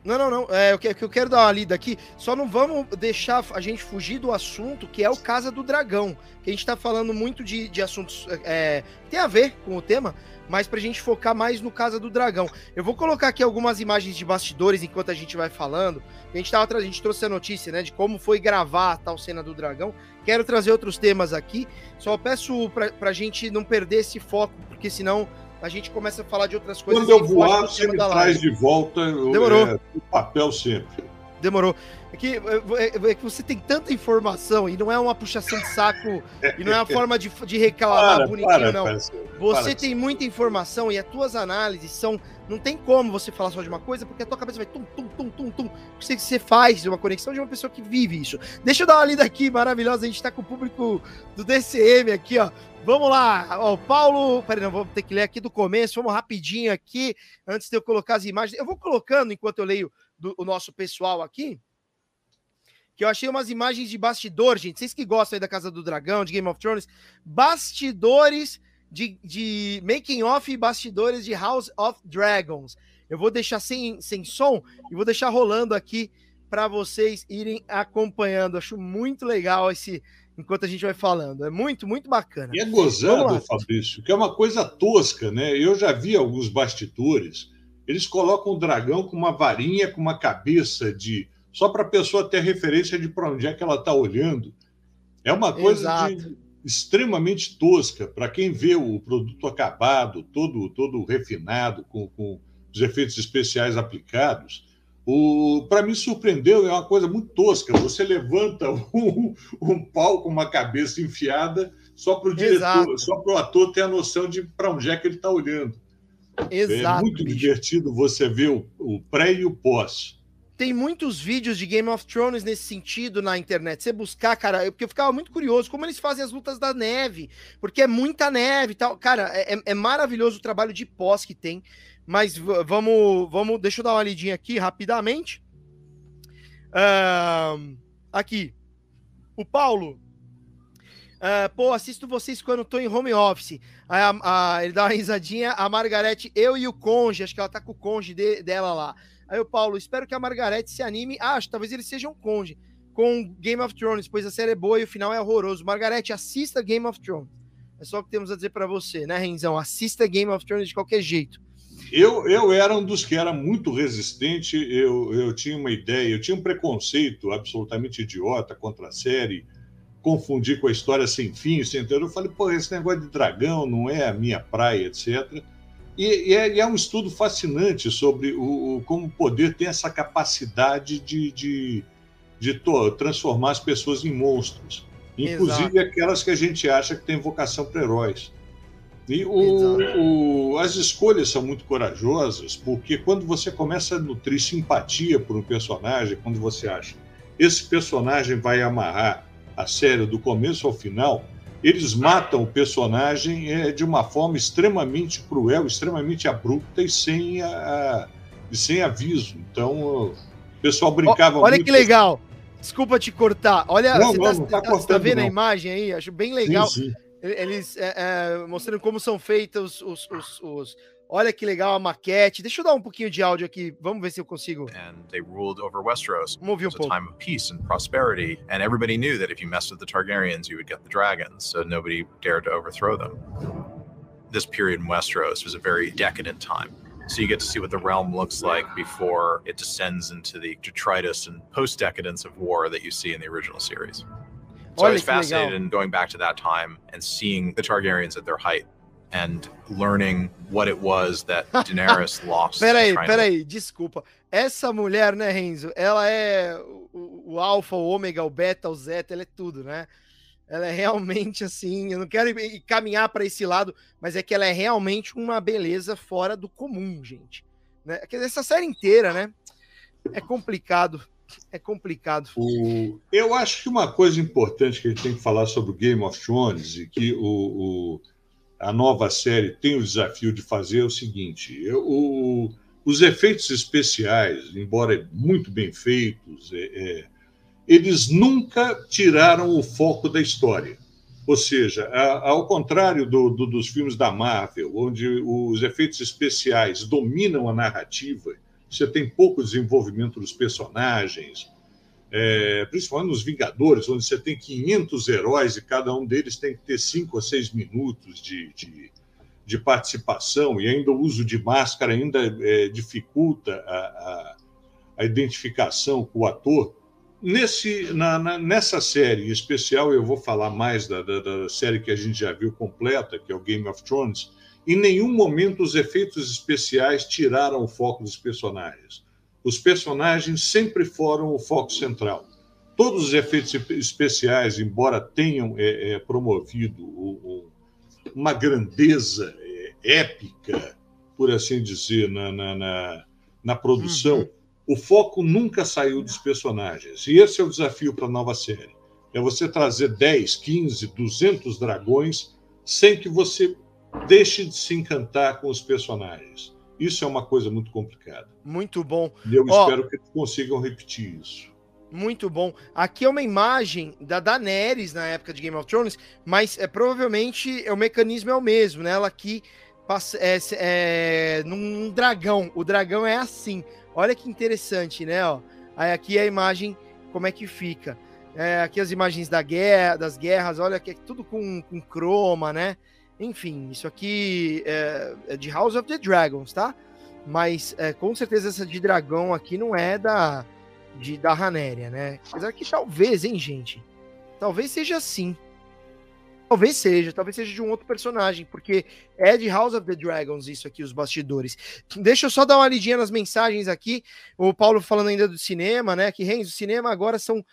Não, não, não. É o que, eu quero dar uma lida aqui. Só não vamos deixar a gente fugir do assunto que é o Casa do Dragão. Que a gente tá falando muito de, de assuntos é, que tem a ver com o tema, mas pra gente focar mais no Casa do Dragão. Eu vou colocar aqui algumas imagens de bastidores enquanto a gente vai falando. A gente, tava, a gente trouxe a notícia, né, de como foi gravar a tal cena do dragão. Quero trazer outros temas aqui. Só peço pra, pra gente não perder esse foco, porque senão a gente começa a falar de outras coisas. Quando eu voar, você me traz de volta Demorou. É, o papel sempre. Demorou. É que, é, é, é que você tem tanta informação e não é uma puxação de saco e não é uma forma de, de reclamar para, bonitinho, para, não. você tem muita informação e as tuas análises são. Não tem como você falar só de uma coisa, porque a tua cabeça vai tum, tum, tum, tum, tum. Você, você faz uma conexão de uma pessoa que vive isso. Deixa eu dar uma lida aqui maravilhosa. A gente tá com o público do DCM aqui, ó. Vamos lá, ó, Paulo. Peraí, não, vamos ter que ler aqui do começo. Vamos rapidinho aqui, antes de eu colocar as imagens. Eu vou colocando enquanto eu leio do, o nosso pessoal aqui que eu achei umas imagens de bastidor, gente. Vocês que gostam aí da Casa do Dragão, de Game of Thrones, bastidores de, de making off e bastidores de House of Dragons. Eu vou deixar sem, sem som e vou deixar rolando aqui para vocês irem acompanhando. Acho muito legal esse enquanto a gente vai falando. É muito, muito bacana. E é gozado, Fabrício, que é uma coisa tosca, né? Eu já vi alguns bastidores, eles colocam o dragão com uma varinha, com uma cabeça de só para a pessoa ter referência de para onde é que ela está olhando. É uma coisa de, extremamente tosca para quem vê o produto acabado, todo, todo refinado, com, com os efeitos especiais aplicados. Para mim, surpreendeu, é uma coisa muito tosca. Você levanta um, um pau com uma cabeça enfiada só para o diretor, só para o ator ter a noção de para onde é que ele está olhando. Exato, é muito bicho. divertido você ver o, o pré e o pós tem muitos vídeos de Game of Thrones nesse sentido na internet. Você buscar, cara, porque eu ficava muito curioso como eles fazem as lutas da neve, porque é muita neve e tal. Cara, é, é, é maravilhoso o trabalho de pós que tem. Mas vamos, vamos, deixa eu dar uma lidinha aqui rapidamente. Uh, aqui, o Paulo. Uh, pô, assisto vocês quando tô em home office. Aí a, a, ele dá uma risadinha. A Margarete, eu e o Conge, acho que ela tá com o Conge de, dela lá. Aí o Paulo, espero que a Margarete se anime. Ah, acho, talvez eles sejam conge com Game of Thrones, pois a série é boa e o final é horroroso. Margarete, assista Game of Thrones. É só o que temos a dizer para você, né, Renzão? Assista Game of Thrones de qualquer jeito. Eu, eu era um dos que era muito resistente, eu, eu tinha uma ideia, eu tinha um preconceito absolutamente idiota contra a série, confundir com a história sem fim, sem entender. Eu falei, pô, esse negócio de dragão não é a minha praia, etc. E, e, é, e, é, um estudo fascinante sobre o, o, como o poder tem essa capacidade de, de, de to, transformar as pessoas em monstros, inclusive Exato. aquelas que a gente acha que tem vocação para heróis. E o, o, as escolhas são muito corajosas, porque quando você começa a nutrir simpatia por um personagem, quando você acha esse personagem vai amarrar a série do começo ao final, eles matam o personagem é, de uma forma extremamente cruel, extremamente abrupta e sem, a, e sem aviso. Então, o pessoal brincava Olha muito. que legal. Desculpa te cortar. Olha, não, você não, tá, não tá, tá, tá vendo não. a imagem aí? Acho bem legal. Sim, sim. Eles é, é, mostrando como são feitos os, os, os Olha que legal a maquete. Deixa eu dar um pouquinho de áudio aqui. Vamos ver se eu consigo. And they ruled over Westeros. Vamos ouvir um pouco. a time of peace and prosperity, and everybody knew that if you messed with the Targaryens, you would get the dragons, so nobody dared to overthrow them. This period in Westeros was a very decadent time. So you get to see what the realm looks like before it descends into the detritus and post-decadence of war that you see in the original series. So I was fascinated in going back to that time and seeing the Targaryens at their height and learning what it was that Daenerys lost. peraí, peraí, desculpa. Essa mulher, né, Renzo? Ela é o, o alfa, o ômega, o beta, o zeta, ela é tudo, né? Ela é realmente assim. Eu não quero caminhar para esse lado, mas é que ela é realmente uma beleza fora do comum, gente. Né? Essa série inteira, né? É complicado. É complicado. O... Eu acho que uma coisa importante que a gente tem que falar sobre o Game of Thrones e que o, o a nova série tem o desafio de fazer é o seguinte: o, os efeitos especiais, embora muito bem feitos, é, é, eles nunca tiraram o foco da história. Ou seja, a, ao contrário do, do, dos filmes da Marvel, onde os efeitos especiais dominam a narrativa, você tem pouco desenvolvimento dos personagens, é, principalmente nos Vingadores, onde você tem 500 heróis e cada um deles tem que ter cinco ou seis minutos de, de, de participação, e ainda o uso de máscara ainda é, dificulta a, a, a, identificação com o ator. Nesse, na, na, nessa série em especial, eu vou falar mais da, da, da série que a gente já viu completa, que é o Game of Thrones. Em nenhum momento os efeitos especiais tiraram o foco dos personagens os personagens sempre foram o foco central. Todos os efeitos especiais, embora tenham é, é, promovido o, o, uma grandeza é, épica, por assim dizer, na, na, na, na produção, uhum. o foco nunca saiu dos personagens. E esse é o desafio para a nova série. É você trazer 10, 15, 200 dragões sem que você deixe de se encantar com os personagens. Isso é uma coisa muito complicada. Muito bom. E eu Ó, espero que eles consigam repetir isso. Muito bom. Aqui é uma imagem da Daenerys na época de Game of Thrones, mas é provavelmente é, o mecanismo é o mesmo, né? Ela aqui passa é, é, num dragão. O dragão é assim. Olha que interessante, né? Ó, aí aqui é a imagem como é que fica. É, aqui as imagens da guerra, das guerras, olha que é tudo com, com croma, né? Enfim, isso aqui é, é de House of the Dragons, tá? Mas é, com certeza essa de dragão aqui não é da de, da Ranéria, né? Apesar que talvez, hein, gente? Talvez seja assim. Talvez seja, talvez seja de um outro personagem, porque é de House of the Dragons isso aqui, os bastidores. Deixa eu só dar uma lidinha nas mensagens aqui. O Paulo falando ainda do cinema, né? Que Renzo, o cinema agora são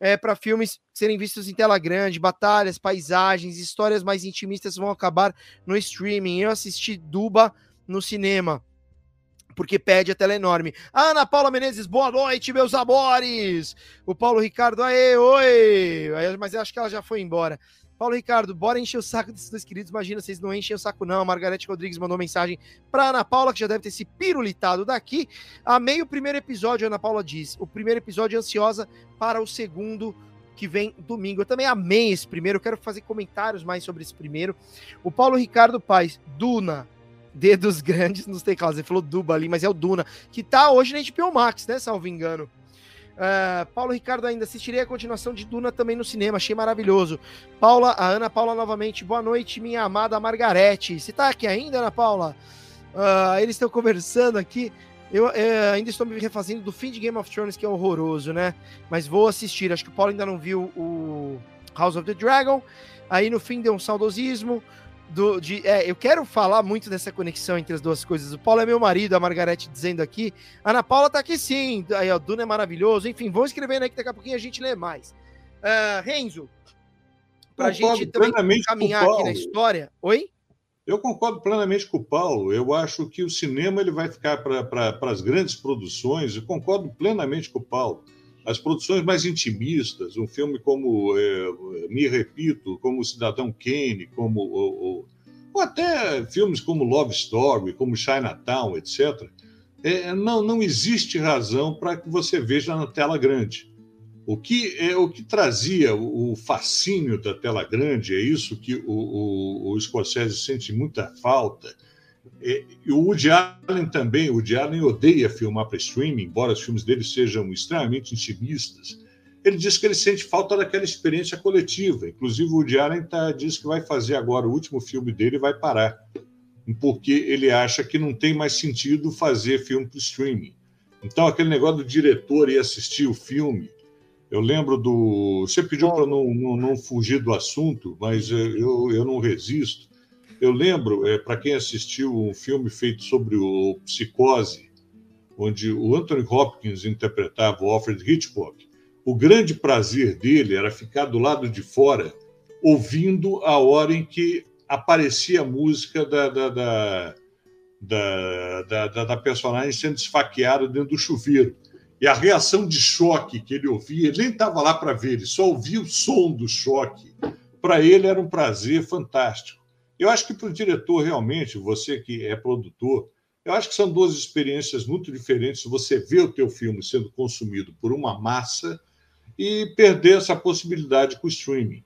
é, para filmes serem vistos em tela grande, batalhas, paisagens, histórias mais intimistas vão acabar no streaming. Eu assisti Duba no cinema, porque pede a tela enorme. Ana Paula Menezes, boa noite, meus amores! O Paulo Ricardo, aê, oi! Mas eu acho que ela já foi embora. Paulo Ricardo, bora encher o saco desses dois queridos. Imagina, vocês não enchem o saco, não. A Margarete Rodrigues mandou mensagem para Ana Paula, que já deve ter se pirulitado daqui. Amei o primeiro episódio, Ana Paula diz. O primeiro episódio ansiosa para o segundo, que vem domingo. Eu também amei esse primeiro. Eu quero fazer comentários mais sobre esse primeiro. O Paulo Ricardo Paz, Duna. Dedos grandes nos teclados. Ele falou Duba ali, mas é o Duna, que tá hoje na HBO Max, né? Salvo engano. Uh, Paulo Ricardo ainda assistirei a continuação de Duna também no cinema, achei maravilhoso. Paula, a Ana Paula novamente, boa noite, minha amada Margarete. Você tá aqui ainda, Ana Paula? Uh, eles estão conversando aqui. Eu uh, ainda estou me refazendo do fim de Game of Thrones, que é horroroso, né? Mas vou assistir. Acho que o Paulo ainda não viu o House of the Dragon. Aí no fim deu um saudosismo do, de, é, eu quero falar muito dessa conexão entre as duas coisas. O Paulo é meu marido, a Margarete dizendo aqui. A Ana Paula tá aqui sim. Aí, o Duna é maravilhoso. Enfim, vão escrevendo aí que daqui a pouquinho a gente lê mais. Uh, Renzo, pra Concordo gente também caminhar aqui na história. Oi? Eu concordo plenamente com o Paulo. Eu acho que o cinema ele vai ficar para pra, as grandes produções. Eu concordo plenamente com o Paulo as produções mais intimistas, um filme como, é, me repito, como Cidadão Kane, como ou, ou, até filmes como Love Story, como Chinatown, etc., é, não, não existe razão para que você veja na tela grande. O que é o que trazia o fascínio da tela grande é isso que o, o, o Scorsese sente muita falta e, o Woody Allen também, o Woody Allen odeia filmar para streaming, embora os filmes dele sejam extremamente intimistas. Ele diz que ele sente falta daquela experiência coletiva. Inclusive, o Woody Allen tá, diz que vai fazer agora o último filme dele e vai parar, porque ele acha que não tem mais sentido fazer filme para streaming. Então, aquele negócio do diretor ir assistir o filme. Eu lembro do. Você pediu para não, não, não, fugir do assunto, mas eu, eu não resisto. Eu lembro, é, para quem assistiu um filme feito sobre o Psicose, onde o Anthony Hopkins interpretava o Alfred Hitchcock, o grande prazer dele era ficar do lado de fora, ouvindo a hora em que aparecia a música da, da, da, da, da, da personagem sendo esfaqueada dentro do chuveiro. E a reação de choque que ele ouvia, ele nem estava lá para ver, ele só ouvia o som do choque. Para ele era um prazer fantástico. Eu acho que para o diretor, realmente, você que é produtor, eu acho que são duas experiências muito diferentes. Você vê o teu filme sendo consumido por uma massa e perder essa possibilidade com o streaming.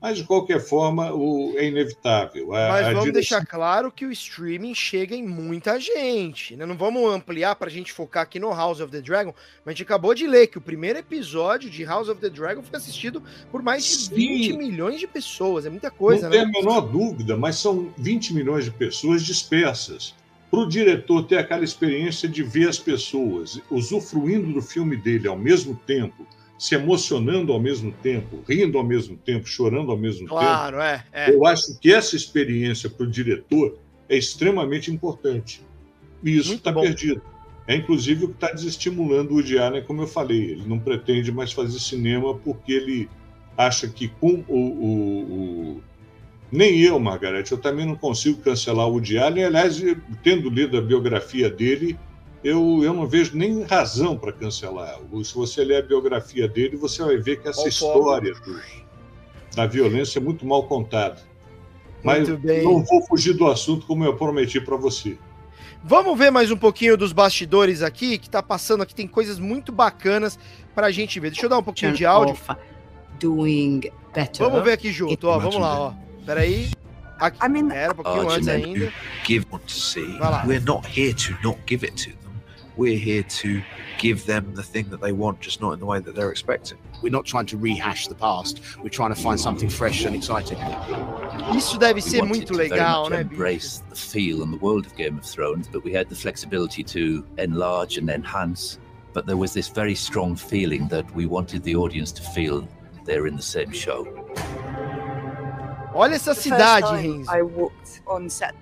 Mas, de qualquer forma, o, é inevitável. A, Mas vamos direção... deixar claro que o streaming chega em muita gente. Né? Não vamos ampliar para a gente focar aqui no House of the Dragon, mas a gente acabou de ler que o primeiro episódio de House of the Dragon foi assistido por mais de Sim. 20 milhões de pessoas. É muita coisa, Não né? tem a menor dúvida, mas são 20 milhões de pessoas dispersas. Para o diretor ter aquela experiência de ver as pessoas usufruindo do filme dele ao mesmo tempo se emocionando ao mesmo tempo, rindo ao mesmo tempo, chorando ao mesmo claro, tempo. Claro, é, é. Eu acho que essa experiência para o diretor é extremamente importante. E isso está perdido. É inclusive o que está desestimulando o Woody Allen, como eu falei. Ele não pretende mais fazer cinema porque ele acha que com o, o, o... Nem eu, Margarete, eu também não consigo cancelar o Woody Allen. Aliás, tendo lido a biografia dele, eu, eu não vejo nem razão para cancelar. Se você ler a biografia dele, você vai ver que essa história do, da violência é muito mal contada. Mas não vou fugir do assunto como eu prometi para você. Vamos ver mais um pouquinho dos bastidores aqui, que tá passando aqui, tem coisas muito bacanas para a gente ver. Deixa eu dar um pouquinho de áudio. Doing better. Vamos ver aqui junto, ó, vamos lá, ó. Peraí. Aqui, I mean, era um pouquinho antes ainda. Give what to see. We're not here to not give it to. We're here to give them the thing that they want, just not in the way that they're expecting. We're not trying to rehash the past. We're trying to find something fresh and exciting. Isso deve ser muito legal, né? Embrace the feel and the world of Game of Thrones, but we had the flexibility to enlarge and enhance. But there was this very strong feeling that we wanted the audience to feel they're in the same show. Olha essa cidade, Renzo.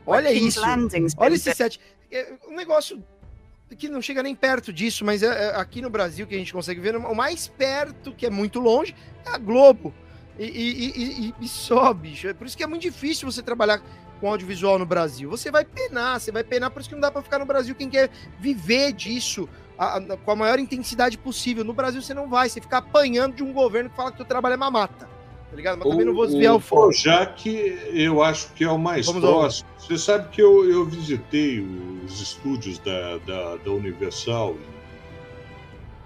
Olha isso. Olha esse set. Um negócio que não chega nem perto disso, mas é, é, aqui no Brasil que a gente consegue ver, o mais perto, que é muito longe, é a Globo. E, e, e, e, só, bicho. É por isso que é muito difícil você trabalhar com audiovisual no Brasil. Você vai penar, você vai penar, por isso que não dá para ficar no Brasil quem quer viver disso a, a, com a maior intensidade possível. No Brasil você não vai, você fica apanhando de um governo que fala que o trabalho é mamata. Tá ligado? Mas o, também não vou desviar o, o foco. que eu acho que é o mais Vamos próximo. Você sabe que eu, eu visitei os estúdios da, da, da Universal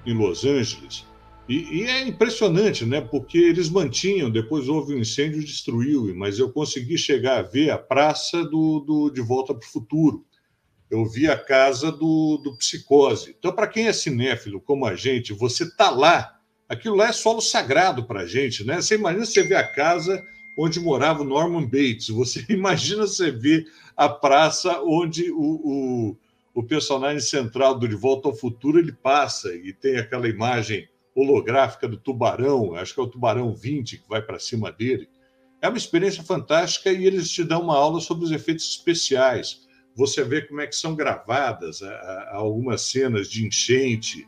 em, em Los Angeles. E, e, é impressionante, né? Porque eles mantinham, depois houve um incêndio e destruiu, mas eu consegui chegar a ver a praça do, do De Volta para o Futuro. Eu vi a casa do, do Psicose. Então, para quem é cinéfilo como a gente, você tá lá aquilo lá é solo sagrado para a gente, né? Você imagina você ver a casa onde morava o Norman Bates, você imagina você ver a praça onde o, o, o personagem central do De Volta ao Futuro ele passa e tem aquela imagem holográfica do tubarão, acho que é o tubarão 20 que vai para cima dele. É uma experiência fantástica e eles te dão uma aula sobre os efeitos especiais. Você vê como é que são gravadas a, a, algumas cenas de enchente,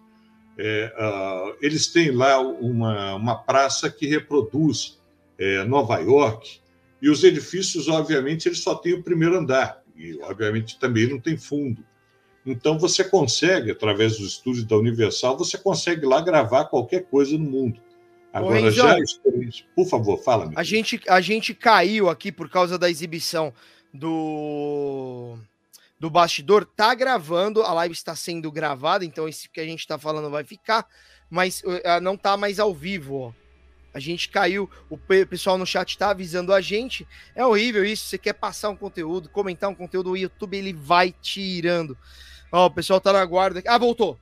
é, uh, eles têm lá uma, uma praça que reproduz é, Nova York, e os edifícios, obviamente, eles só têm o primeiro andar, e, obviamente, também não tem fundo. Então, você consegue, através dos estúdios da Universal, você consegue lá gravar qualquer coisa no mundo. Agora, já Por favor, fala. A gente, a gente caiu aqui por causa da exibição do do bastidor tá gravando, a live está sendo gravada, então isso que a gente está falando vai ficar, mas uh, não tá mais ao vivo, ó. A gente caiu, o pessoal no chat tá avisando a gente. É horrível isso. Você quer passar um conteúdo, comentar um conteúdo, o YouTube ele vai tirando. Ó, o pessoal tá na guarda. Ah, voltou.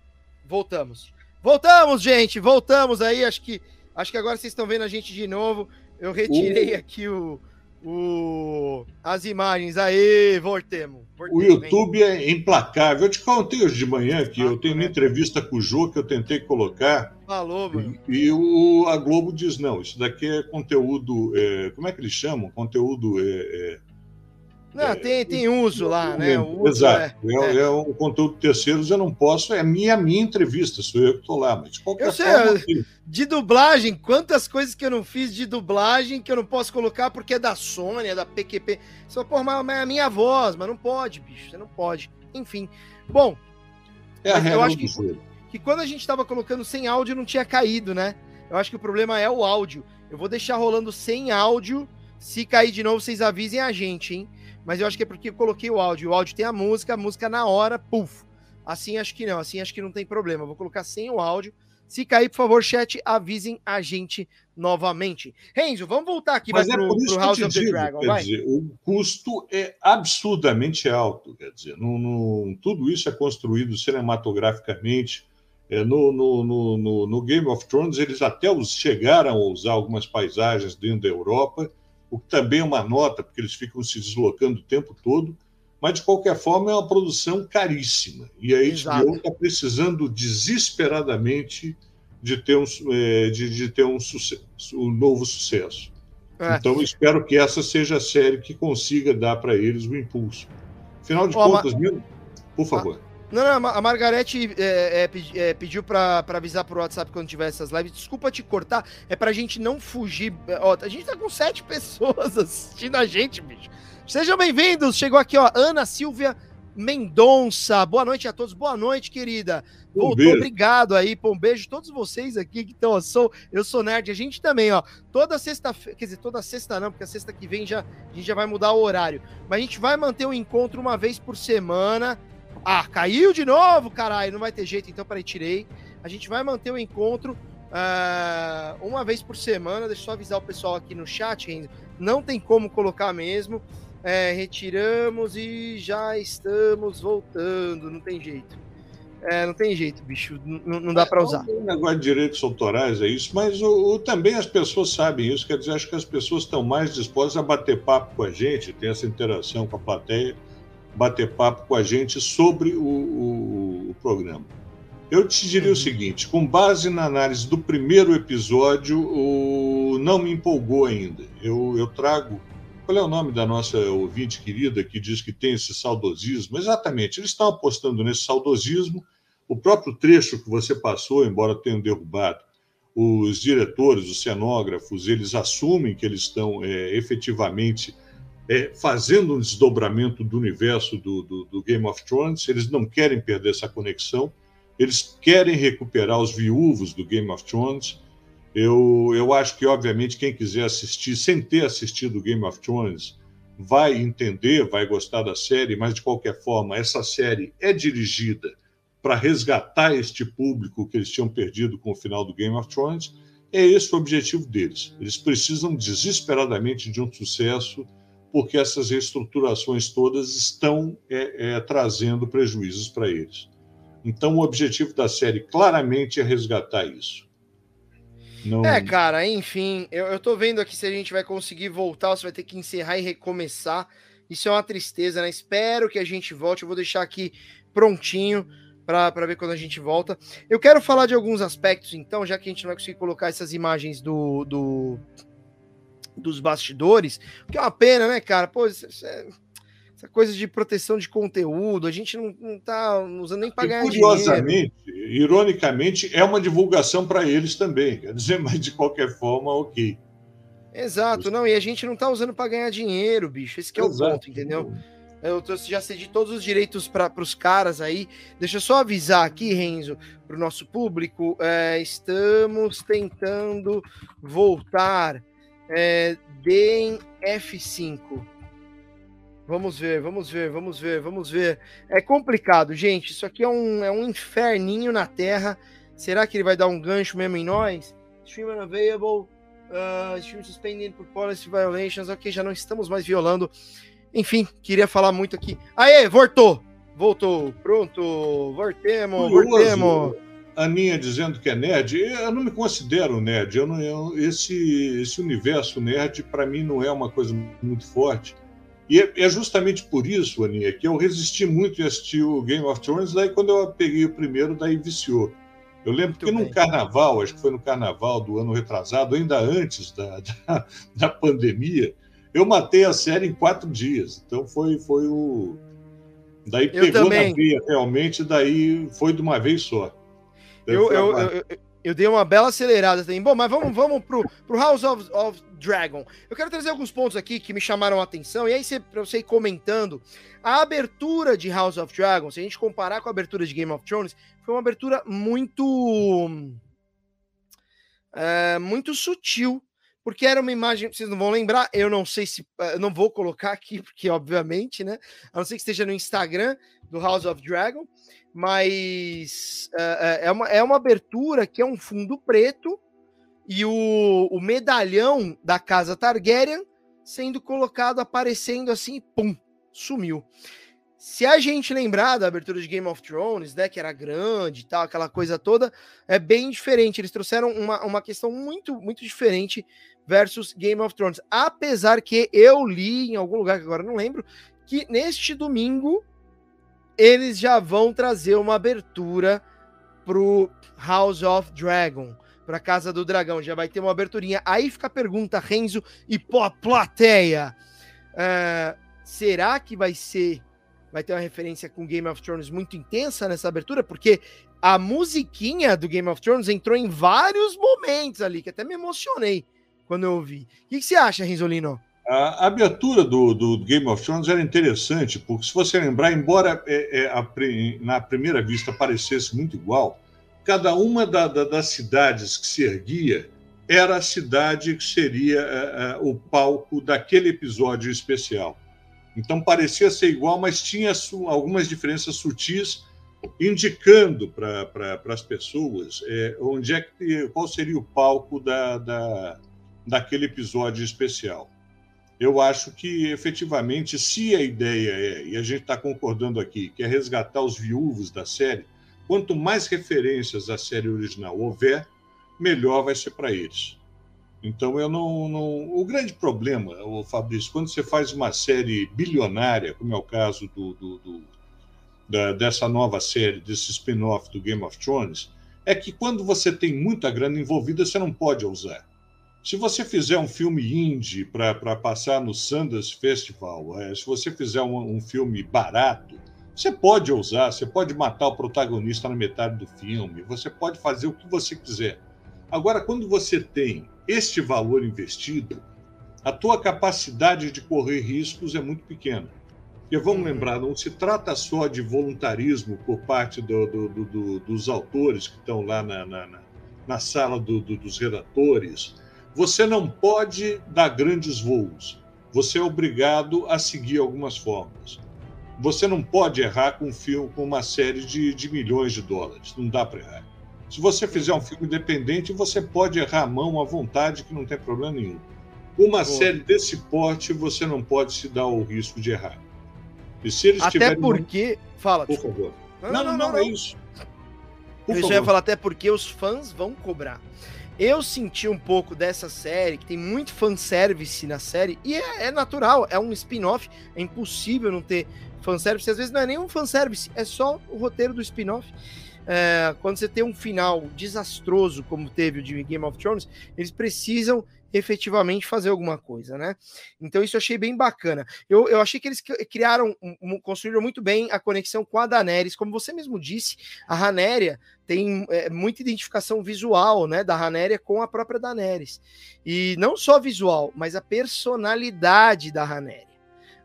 Voltamos. Voltamos, gente. Voltamos aí. Acho que acho que agora vocês estão vendo a gente de novo. Eu retirei uh. aqui o, o, as imagens. Aí, voltemos. O YouTube vem. é implacável. Eu te contei hoje de manhã que ah, eu tenho uma entrevista com o Jô que eu tentei colocar. Falou, mano. E, e o, a Globo diz: não, isso daqui é conteúdo. É, como é que eles chamam? Conteúdo. É, é, não, é, tem, tem uso lá, né? Uso exato. É, é, é, um conteúdo terceiros, eu não posso. É minha, minha entrevista, sou eu que estou lá. Mas de qualquer eu sei, forma. De dublagem, quantas coisas que eu não fiz de dublagem que eu não posso colocar porque é da Sony, é da PQP. Só por é a minha voz, mas não pode, bicho. Você não pode. Enfim. Bom. É a eu acho que, que quando a gente estava colocando sem áudio não tinha caído, né? Eu acho que o problema é o áudio. Eu vou deixar rolando sem áudio Se cair de novo, vocês avisem a gente, hein? Mas eu acho que é porque eu coloquei o áudio. O áudio tem a música, a música na hora, puf. Assim acho que não, assim acho que não tem problema. Vou colocar sem o áudio. Se cair, por favor, chat, avisem a gente novamente. Renzo, vamos voltar aqui para é o House of digo, the Dragon, vai. Dizer, o custo é absurdamente alto, quer dizer, no, no, tudo isso é construído cinematograficamente. É, no, no, no, no, Game of Thrones, eles até chegaram a usar algumas paisagens dentro da Europa, o que também é uma nota, porque eles ficam se deslocando o tempo todo mas de qualquer forma é uma produção caríssima. E a HBO está precisando desesperadamente de ter um, é, de, de, ter um, sucesso, um novo sucesso. É. Então espero que essa seja a série que consiga dar para eles o impulso. Afinal de contas, Ma... por favor. Não, não, a Margarete é, é, é pediu para avisar pro WhatsApp quando tiver essas lives. Desculpa te cortar, é pra gente não fugir. Ó, a gente tá com sete pessoas assistindo a gente, bicho. Sejam bem-vindos. Chegou aqui, ó, Ana Silvia Mendonça. Boa noite a todos. Boa noite, querida. Voltou, obrigado aí. Pô, um beijo a todos vocês aqui que estão. Eu sou, eu sou nerd. A gente também, ó. Toda sexta-feira, quer dizer, toda sexta não, porque a sexta que vem já a gente já vai mudar o horário. Mas a gente vai manter o encontro uma vez por semana. Ah, caiu de novo, caralho. Não vai ter jeito, então peraí, tirei. A gente vai manter o encontro uh, uma vez por semana. Deixa eu só avisar o pessoal aqui no chat, Não tem como colocar mesmo. É, retiramos e já estamos voltando. Não tem jeito. É, não tem jeito, bicho. Não, não dá para é, usar. É um negócio de direitos autorais é isso, mas o, o, também as pessoas sabem isso. Quer dizer, acho que as pessoas estão mais dispostas a bater papo com a gente, ter essa interação com a plateia, bater papo com a gente sobre o, o, o programa. Eu te diria uhum. o seguinte: com base na análise do primeiro episódio, o, não me empolgou ainda. Eu, eu trago qual é o nome da nossa ouvinte querida que diz que tem esse saudosismo? Exatamente, eles estão apostando nesse saudosismo. O próprio trecho que você passou, embora tenham derrubado, os diretores, os cenógrafos, eles assumem que eles estão é, efetivamente é, fazendo um desdobramento do universo do, do, do, Game of Thrones. Eles não querem perder essa conexão, eles querem recuperar os viúvos do Game of Thrones. Eu, eu acho que, obviamente, quem quiser assistir, sem ter assistido Game of Thrones, vai entender, vai gostar da série, mas de qualquer forma, essa série é dirigida para resgatar este público que eles tinham perdido com o final do Game of Thrones. É esse o objetivo deles. Eles precisam desesperadamente de um sucesso, porque essas reestruturações todas estão é, é, trazendo prejuízos para eles. Então, o objetivo da série claramente é resgatar isso. Não... É, cara, enfim, eu, eu tô vendo aqui se a gente vai conseguir voltar ou se vai ter que encerrar e recomeçar. Isso é uma tristeza, né? Espero que a gente volte. Eu vou deixar aqui prontinho para ver quando a gente volta. Eu quero falar de alguns aspectos, então, já que a gente não vai conseguir colocar essas imagens do, do dos bastidores, que é uma pena, né, cara? Pô, isso, isso é essa coisa de proteção de conteúdo, a gente não, não tá usando nem para ganhar curiosamente, dinheiro. ironicamente, é uma divulgação para eles também, quer dizer, mas de qualquer forma, ok. Exato, não, e a gente não tá usando para ganhar dinheiro, bicho, esse é Exato. o ponto, entendeu? Eu já cedi todos os direitos para os caras aí. Deixa eu só avisar aqui, Renzo, para o nosso público. É, estamos tentando voltar. É, deem F5. Vamos ver, vamos ver, vamos ver, vamos ver. É complicado, gente. Isso aqui é um, é um inferninho na Terra. Será que ele vai dar um gancho mesmo em nós? Stream unavailable. Uh, stream suspended por policy violations. Ok, já não estamos mais violando. Enfim, queria falar muito aqui. Aê, voltou! Voltou. Pronto. Voltemos, voltemos. Aninha dizendo que é nerd. Eu não me considero nerd. Eu não, eu, esse, esse universo nerd, para mim, não é uma coisa muito forte. E é, é, justamente por isso, Aninha, que eu resisti muito em assistir o Game of Thrones, daí quando eu peguei o primeiro, daí viciou. Eu lembro muito que bem. no carnaval, acho que foi no carnaval do ano retrasado, ainda antes da, da, da, pandemia, eu matei a série em quatro dias. Então foi, foi o. Daí pegou na veia realmente, daí foi de uma vez só. Eu, eu, eu, eu dei uma bela acelerada também. Bom, mas vamos, vamos pro, pro House of, of Dragon. Eu quero trazer alguns pontos aqui que me chamaram a atenção, e aí para você ir comentando. A abertura de House of Dragon, se a gente comparar com a abertura de Game of Thrones, foi uma abertura muito. É, muito sutil. porque era uma imagem, vocês não vão lembrar, eu não sei se, eu não vou colocar aqui, porque obviamente, né, a não ser que esteja no Instagram do House of Dragon, mas uh, é, uma, é uma abertura que é um fundo preto e o, o medalhão da casa Targaryen sendo colocado, aparecendo assim, pum, sumiu. Se a gente lembrar da abertura de Game of Thrones, né, que era grande e tal, aquela coisa toda, é bem diferente. Eles trouxeram uma, uma questão muito, muito diferente versus Game of Thrones. Apesar que eu li em algum lugar que agora não lembro, que neste domingo eles já vão trazer uma abertura pro House of Dragon, para Casa do Dragão. Já vai ter uma aberturinha. Aí fica a pergunta, Renzo e pô, plateia. Uh, será que vai ser vai ter uma referência com Game of Thrones muito intensa nessa abertura, porque a musiquinha do Game of Thrones entrou em vários momentos ali, que até me emocionei quando eu ouvi. O que, que você acha, Rinzolino? A abertura do, do, Game of Thrones era interessante, porque se você lembrar, embora é, é, a, na primeira vista parecesse muito igual, cada uma da, da, das cidades que se erguia era a cidade que seria é, é o palco daquele episódio especial. Então parecia ser igual, mas tinha algumas diferenças sutis, indicando para pra, as pessoas é, onde é que, qual seria o palco da, da, daquele episódio especial. Eu acho que, efetivamente, se a ideia é, e a gente está concordando aqui, que é resgatar os viúvos da série, quanto mais referências à série original houver, melhor vai ser para eles. Então eu não, não, O grande problema, o Fabrício, quando você faz uma série bilionária, como é o caso do, do, do da, dessa nova série, desse spin-off do Game of Thrones, é que quando você tem muita grana envolvida, você não pode usar. Se você fizer um filme indie para passar no Sundance Festival, é, se você fizer um, um filme barato, você pode usar, você pode matar o protagonista na metade do filme, você pode fazer o que você quiser. Agora, quando você tem este valor investido, a tua capacidade de correr riscos é muito pequena. Porque vamos uhum. lembrar, não se trata só de voluntarismo por parte do, do, do, dos autores que estão lá na, na, na sala dos redatores. Você não pode dar grandes voos. Você é obrigado a seguir algumas formas. Você não pode errar com um filme, com uma série de, de milhões de dólares. Não dá para errar. Se você fizer um filme independente, você pode errar a mão à vontade, que não tem problema nenhum. Uma Pô. série desse porte, você não pode se dar o risco de errar. E se eles até tiverem... porque. Fala, por favor. Não, não, não, não, não é isso. Por eu já ia falar até porque os fãs vão cobrar. Eu senti um pouco dessa série, que tem muito fanservice na série, e é, é natural, é um spin-off, é impossível não ter fanservice. Às vezes não é nem um fanservice, é só o roteiro do spin-off é, quando você tem um final desastroso, como teve o de Game of Thrones, eles precisam efetivamente fazer alguma coisa, né? Então isso eu achei bem bacana. Eu, eu achei que eles criaram, construíram muito bem a conexão com a Daenerys, como você mesmo disse, a Ranéria tem é, muita identificação visual, né, da Ranéria com a própria Daenerys. E não só visual, mas a personalidade da Ranéria.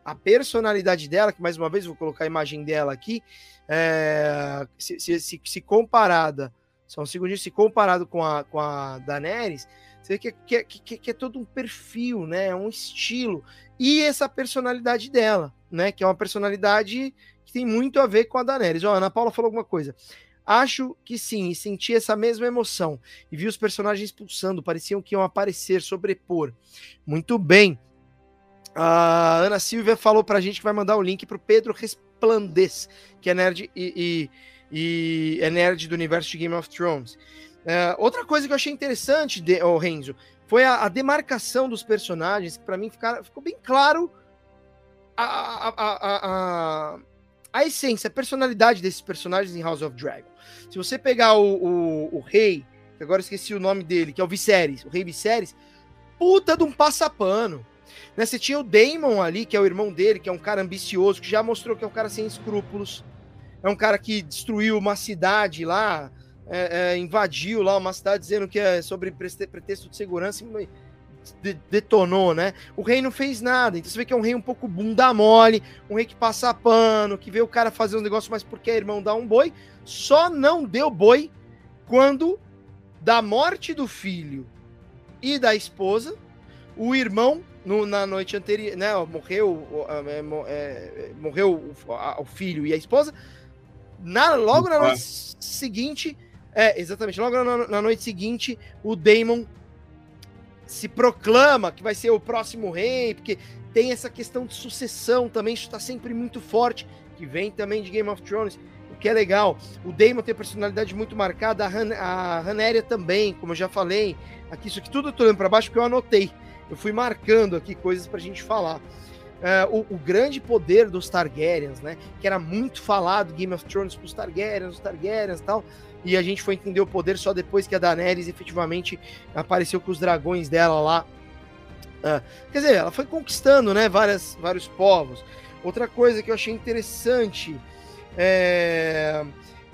A personalidade dela, que mais uma vez vou colocar a imagem dela aqui, é, se, se, se, se, comparada, só um segundinho, se comparado com a, com a Daenerys, você vê que, que, que, que é todo um perfil, né? É um estilo. E essa personalidade dela, né? Que é uma personalidade que tem muito a ver com a Daenerys. Ó, a Ana Paula falou alguma coisa. Acho que sim, e senti essa mesma emoção. E vi os personagens pulsando, pareciam que iam aparecer, sobrepor. Muito bem. A Ana Silvia falou pra gente que vai mandar o link pro Pedro Resplandez, que é nerd e, e, e é nerd do universo de Game of Thrones. Uh, outra coisa que eu achei interessante, de, oh, Renzo, foi a, a demarcação dos personagens, que para mim ficar, ficou bem claro a, a, a, a, essência, a personalidade desses personagens em House of Dragon. Se você pegar o, o, o rei, que agora esqueci o nome dele, que é o Viserys, o rei Viserys, puta de um passapano. Né? Você tinha o Damon ali, que é o irmão dele, que é um cara ambicioso, que já mostrou que é um cara sem escrúpulos. É um cara que destruiu uma cidade lá, é, é, invadiu lá uma cidade dizendo que é sobre pretexto de segurança e detonou, né? O rei não fez nada. Então você vê que é um rei um pouco bunda mole, um rei que passa pano, que vê o cara fazer um negócio, mas porque é irmão dá um boi. Só não deu boi quando, da morte do filho e da esposa, O irmão, no, na noite anterior, né, morreu, é, é, morreu o, a, o, filho e a esposa. Na, logo na noite seguinte, é, exatamente, logo na, na noite seguinte, o Daemon se proclama que vai ser o próximo rei, porque tem essa questão de sucessão também, isso está sempre muito forte, que vem também de Game of Thrones, o que é legal. O Daemon tem personalidade muito marcada, a, Han, a Hanéria também, como eu já falei. Aqui, isso aqui tudo eu tô olhando para baixo porque eu anotei. Eu fui marcando aqui coisas pra gente falar. Uh, o, o, grande poder dos Targaryens, né? Que era muito falado Game of Thrones pros Targaryens, os Targaryens e tal. E a gente foi entender o poder só depois que a Daenerys efetivamente apareceu com os dragões dela lá. Uh, quer dizer, ela foi conquistando, né? Várias, vários povos. Outra coisa que eu achei interessante é.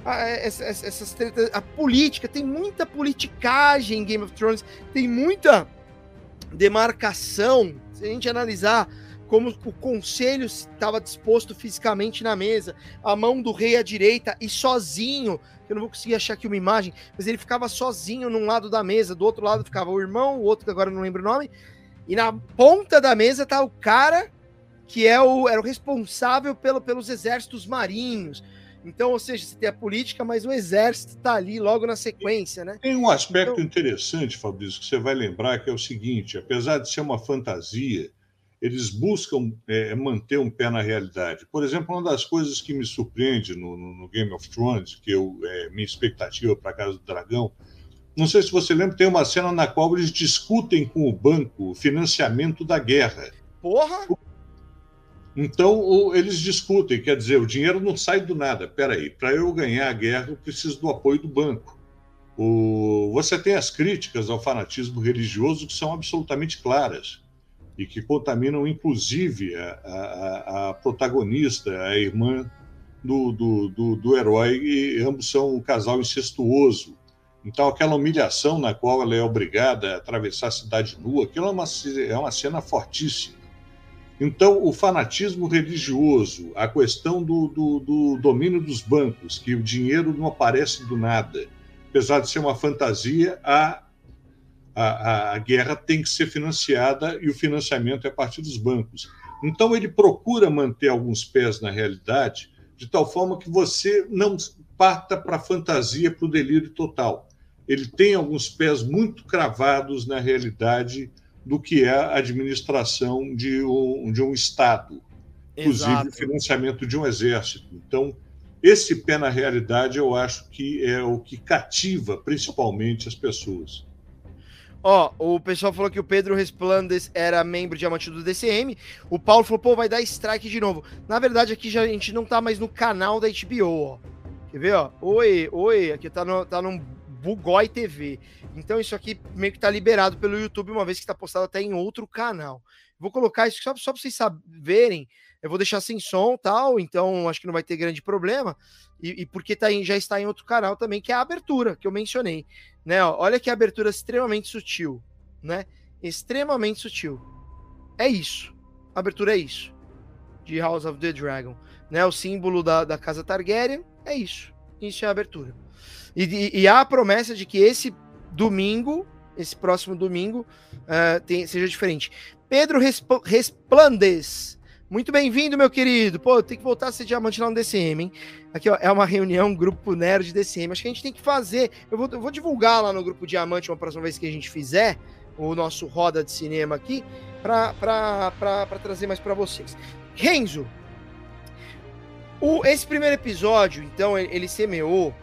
A, essas, a política, tem muita politicagem em Game of Thrones, tem muita demarcação, se a gente analisar como o conselho estava disposto fisicamente na mesa, a mão do rei à direita e sozinho, eu não vou conseguir achar aqui uma imagem, mas ele ficava sozinho num lado da mesa, do outro lado ficava o irmão, o outro que agora não lembro o nome, e na ponta da mesa tá o cara que é o, era o responsável pelo, pelos exércitos marinhos, então, ou seja, você tem a política, mas o exército está ali logo na sequência, né? Tem um aspecto então... interessante, Fabrício, que você vai lembrar, que é o seguinte: apesar de ser uma fantasia, eles buscam é, manter um pé na realidade. Por exemplo, uma das coisas que me surpreende no, no, Game of Thrones, que eu, é minha expectativa para a Casa do Dragão, não sei se você lembra, tem uma cena na qual eles discutem com o banco o financiamento da guerra. Porra! Então, eles discutem, quer dizer, o dinheiro não sai do nada. Peraí, para eu ganhar a guerra, eu preciso do apoio do banco. O... Você tem as críticas ao fanatismo religioso que são absolutamente claras e que contaminam, inclusive, a, a, a protagonista, a irmã do, do, do, do, herói, e ambos são um casal incestuoso. Então, aquela humilhação na qual ela é obrigada a atravessar a cidade nua, aquilo é uma, é uma cena fortíssima. Então, o fanatismo religioso, a questão do, do, do, domínio dos bancos, que o dinheiro não aparece do nada, apesar de ser uma fantasia, a, a, a guerra tem que ser financiada e o financiamento é a partir dos bancos. Então, ele procura manter alguns pés na realidade, de tal forma que você não parta para a fantasia, para o delírio total. Ele tem alguns pés muito cravados na realidade do que é a administração de um, de um Estado, inclusive Exato. o financiamento de um exército. Então, esse pé na realidade eu acho que é o que cativa principalmente as pessoas. Ó, o pessoal falou que o Pedro Resplandes era membro diamante do DCM. O Paulo falou, pô, vai dar strike de novo. Na verdade, aqui já, a gente não tá mais no canal da HBO, ó. Quer ver, ó? Oi, oi, aqui tá, no, tá num Bugói TV. Então isso aqui meio que tá liberado pelo YouTube, uma vez que está postado até em outro canal. Vou colocar isso só, só para vocês saberem. Eu vou deixar sem som tal, então acho que não vai ter grande problema. E, e porque tá em, já está em outro canal também, que é a abertura que eu mencionei. Né? Ó, olha que abertura extremamente sutil, né? Extremamente sutil. É isso. A abertura é isso. De House of the Dragon. Né? O símbolo da, da casa Targaryen é isso. Isso é a abertura. E, e, há a promessa de que esse domingo, esse próximo domingo, uh, tem, seja diferente. Pedro Resp Resplandes. Muito bem-vindo, meu querido. Pô, tem que voltar a ser diamante lá no DCM, hein? Aqui, ó, é uma reunião, grupo nerd DCM. Acho que a gente tem que fazer. Eu vou, eu vou divulgar lá no grupo Diamante uma próxima vez que a gente fizer o nosso roda de cinema aqui para trazer mais para vocês. Renzo, o, esse primeiro episódio, então, ele, ele semeou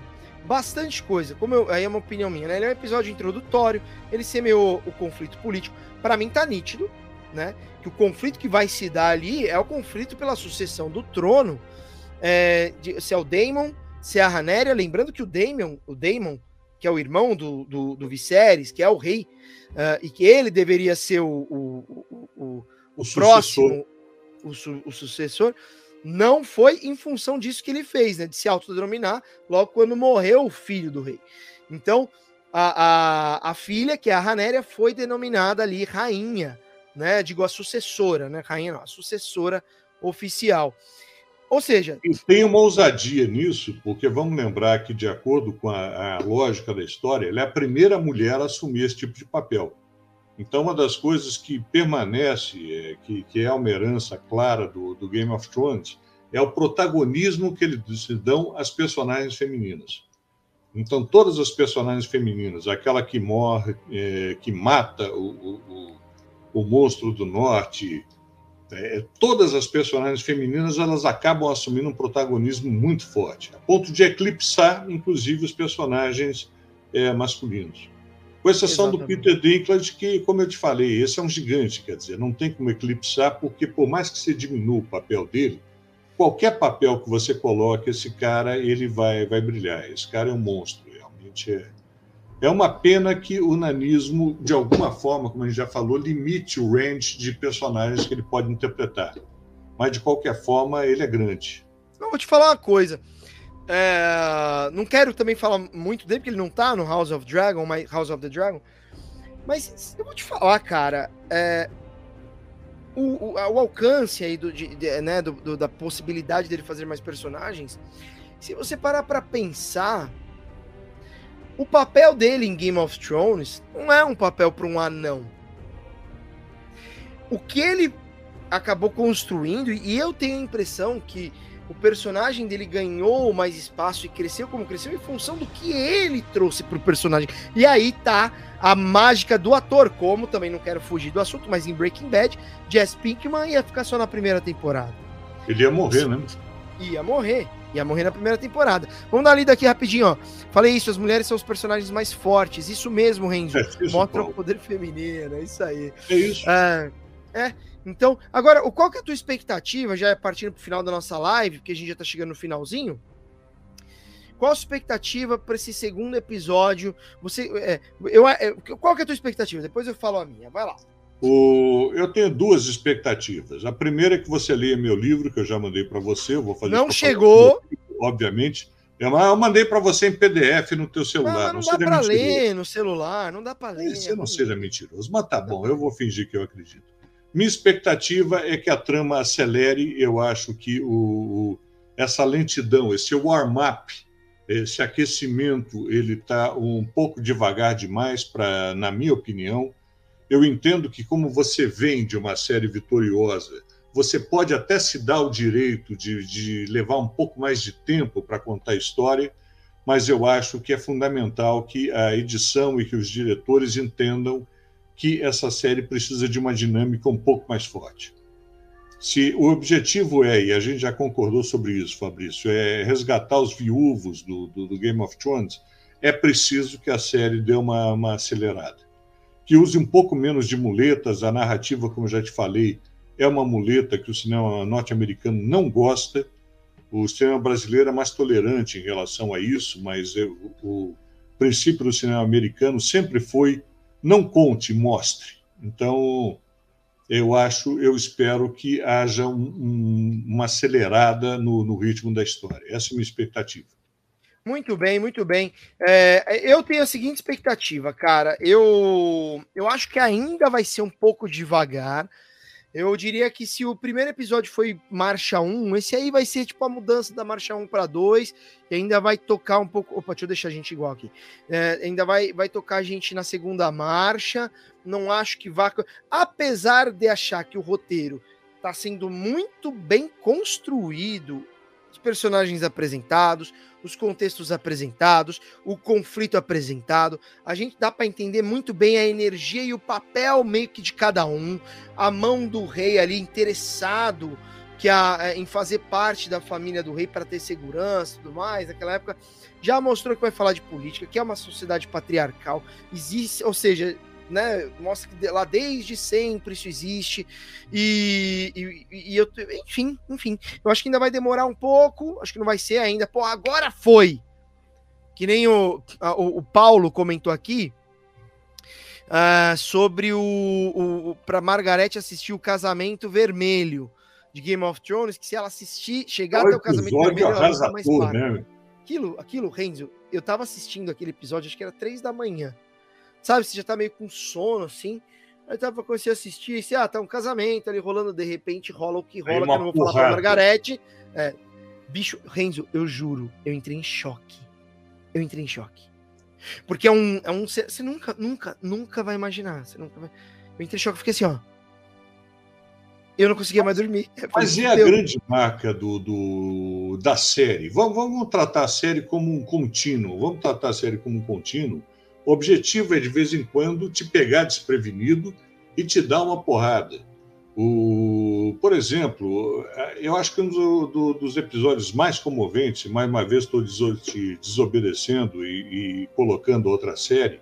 bastante coisa. Como eu, aí é uma opinião minha, né? Ele é um episódio introdutório, ele semeou o conflito político. Para mim tá nítido, né? Que o conflito que vai se dar ali é o conflito pela sucessão do trono, é, de, se é o Daemon, se é a Ranéria, lembrando que o Daemon, o Daemon, que é o irmão do, do, do Viserys, que é o rei, uh, e que ele deveria ser o, o, o, o, o próximo, o, su, o sucessor, não foi em função disso que ele fez, né? De se autodenominar logo quando morreu o filho do rei. Então, a, a, a filha, que é a Ranéria, foi denominada ali rainha, né? Digo, a sucessora, né? Rainha não, a sucessora oficial. Ou seja. E tem uma ousadia nisso, porque vamos lembrar que, de acordo com a, a lógica da história, ela é a primeira mulher a assumir esse tipo de papel. Então, uma das coisas que permanece, é, que, que, é uma herança clara do, do, Game of Thrones, é o protagonismo que eles dão às personagens femininas. Então, todas as personagens femininas, aquela que morre, é, que mata o, o, o, monstro do norte, é, todas as personagens femininas elas acabam assumindo um protagonismo muito forte, a ponto de eclipsar, inclusive, os personagens é, masculinos. Com exceção Exatamente. do Peter Dinklage, que, como eu te falei, esse é um gigante, quer dizer, não tem como eclipsar, porque por mais que você diminua o papel dele, qualquer papel que você coloque, esse cara ele vai, vai brilhar. Esse cara é um monstro, realmente é. É uma pena que o nanismo, de alguma forma, como a gente já falou, limite o range de personagens que ele pode interpretar. Mas, de qualquer forma, ele é grande. Eu vou te falar uma coisa. É, não quero também falar muito dele, porque ele não tá no House of Dragon, mas House of the Dragon. Mas eu vou te falar, cara, é, o, o, o, alcance aí do, de, de, né, do, do, da possibilidade dele fazer mais personagens, se você parar para pensar, o papel dele em Game of Thrones não é um papel para um anão. O que ele acabou construindo, e eu tenho a impressão que o personagem dele ganhou mais espaço e cresceu como cresceu em função do que ele trouxe pro personagem. E aí tá a mágica do ator, como também não quero fugir do assunto, mas em Breaking Bad, Jess Pinkman ia ficar só na primeira temporada. Ele ia morrer, né? Ia morrer. Ia morrer na primeira temporada. Vamos dar uma lida aqui rapidinho, ó. Falei isso, as mulheres são os personagens mais fortes. Isso mesmo, Renzo. É, Mostra o poder feminino, é isso aí. É isso. É, é. Então, agora, qual que é a tua expectativa, já partindo para o final da nossa live, porque a gente já está chegando no finalzinho? Qual a expectativa para esse segundo episódio? Você, é, eu, é, qual que é a tua expectativa? Depois eu falo a minha. Vai lá. O, eu tenho duas expectativas. A primeira é que você leia meu livro, que eu já mandei para você. Eu vou fazer Não chegou. obviamente. Eu, eu mandei para você em PDF no teu celular. Não, não, não dá para ler no celular, não dá para ler. Você não seja mentiroso. Mas tá bom, eu vou fingir que eu acredito. Minha expectativa é que a trama acelere. Eu acho que o, essa lentidão, esse warm-up, esse aquecimento, ele está um pouco devagar demais, para, na minha opinião. Eu entendo que, como você vem de uma série vitoriosa, você pode até se dar o direito de, de levar um pouco mais de tempo para contar a história, mas eu acho que é fundamental que a edição e que os diretores entendam que essa série precisa de uma dinâmica um pouco mais forte. Se o objetivo é, e a gente já concordou sobre isso, Fabrício, é resgatar os viúvos do, do, do Game of Thrones, é preciso que a série dê uma, uma acelerada. Que use um pouco menos de muletas, a narrativa, como já te falei, é uma muleta que o cinema norte-americano não gosta. O cinema brasileiro é mais tolerante em relação a isso, mas eu, o princípio do cinema americano sempre foi não conte, mostre. Então, eu acho, eu espero que haja um, um, uma acelerada no, no, ritmo da história. Essa é a minha expectativa. Muito bem, muito bem. É, eu tenho a seguinte expectativa, cara. Eu, eu acho que ainda vai ser um pouco devagar. Eu diria que se o primeiro episódio foi marcha 1, esse aí vai ser tipo a mudança da marcha 1 para 2 e ainda vai tocar um pouco. Opa, deixa eu deixar a gente igual aqui. É, ainda vai, vai tocar a gente na segunda marcha. Não acho que vá. Apesar de achar que o roteiro está sendo muito bem construído, os personagens apresentados, os contextos apresentados, o conflito apresentado. A gente dá para entender muito bem a energia e o papel meio que de cada um, a mão do rei ali interessado que a, é, em fazer parte da família do rei para ter segurança e tudo mais. Naquela época já mostrou que vai falar de política, que é uma sociedade patriarcal. Existe, ou seja, né? Mostra que lá desde sempre isso existe. E, e, e, eu, enfim, enfim, eu acho que ainda vai demorar um pouco, acho que não vai ser ainda. Pô, agora foi! Que nem o, o, o Paulo comentou aqui. Uh, sobre o, o para Margarete assistir o Casamento Vermelho de Game of Thrones, que se ela assistir, chegar até o Casamento Vermelho, ela vai mais né? Aquilo, aquilo, Renzo, eu tava assistindo aquele episódio, acho que era três da manhã. Sabe, você já tá meio com sono, assim. Aí tava com você assistir, e você, ah, tá um casamento ali rolando, de repente rola o que rola, que eu não vou falar pra Margarete. É, bicho, Renzo, eu juro, eu entrei em choque. Eu entrei em choque. Porque é um. É um você nunca, nunca, nunca vai imaginar. Você nunca vai. Eu entrei em choque, fiquei assim, ó. Eu não conseguia mais dormir. Mas é a grande marca do, do, da série. Vamos, vamos tratar a série como um contínuo. Vamos tratar a série como um contínuo. O objetivo é, de vez em quando, te pegar desprevenido e te dar uma porrada. O, por exemplo, eu acho que um do, do, dos episódios mais comoventes, mais uma vez estou te desobedecendo e, e, colocando outra série,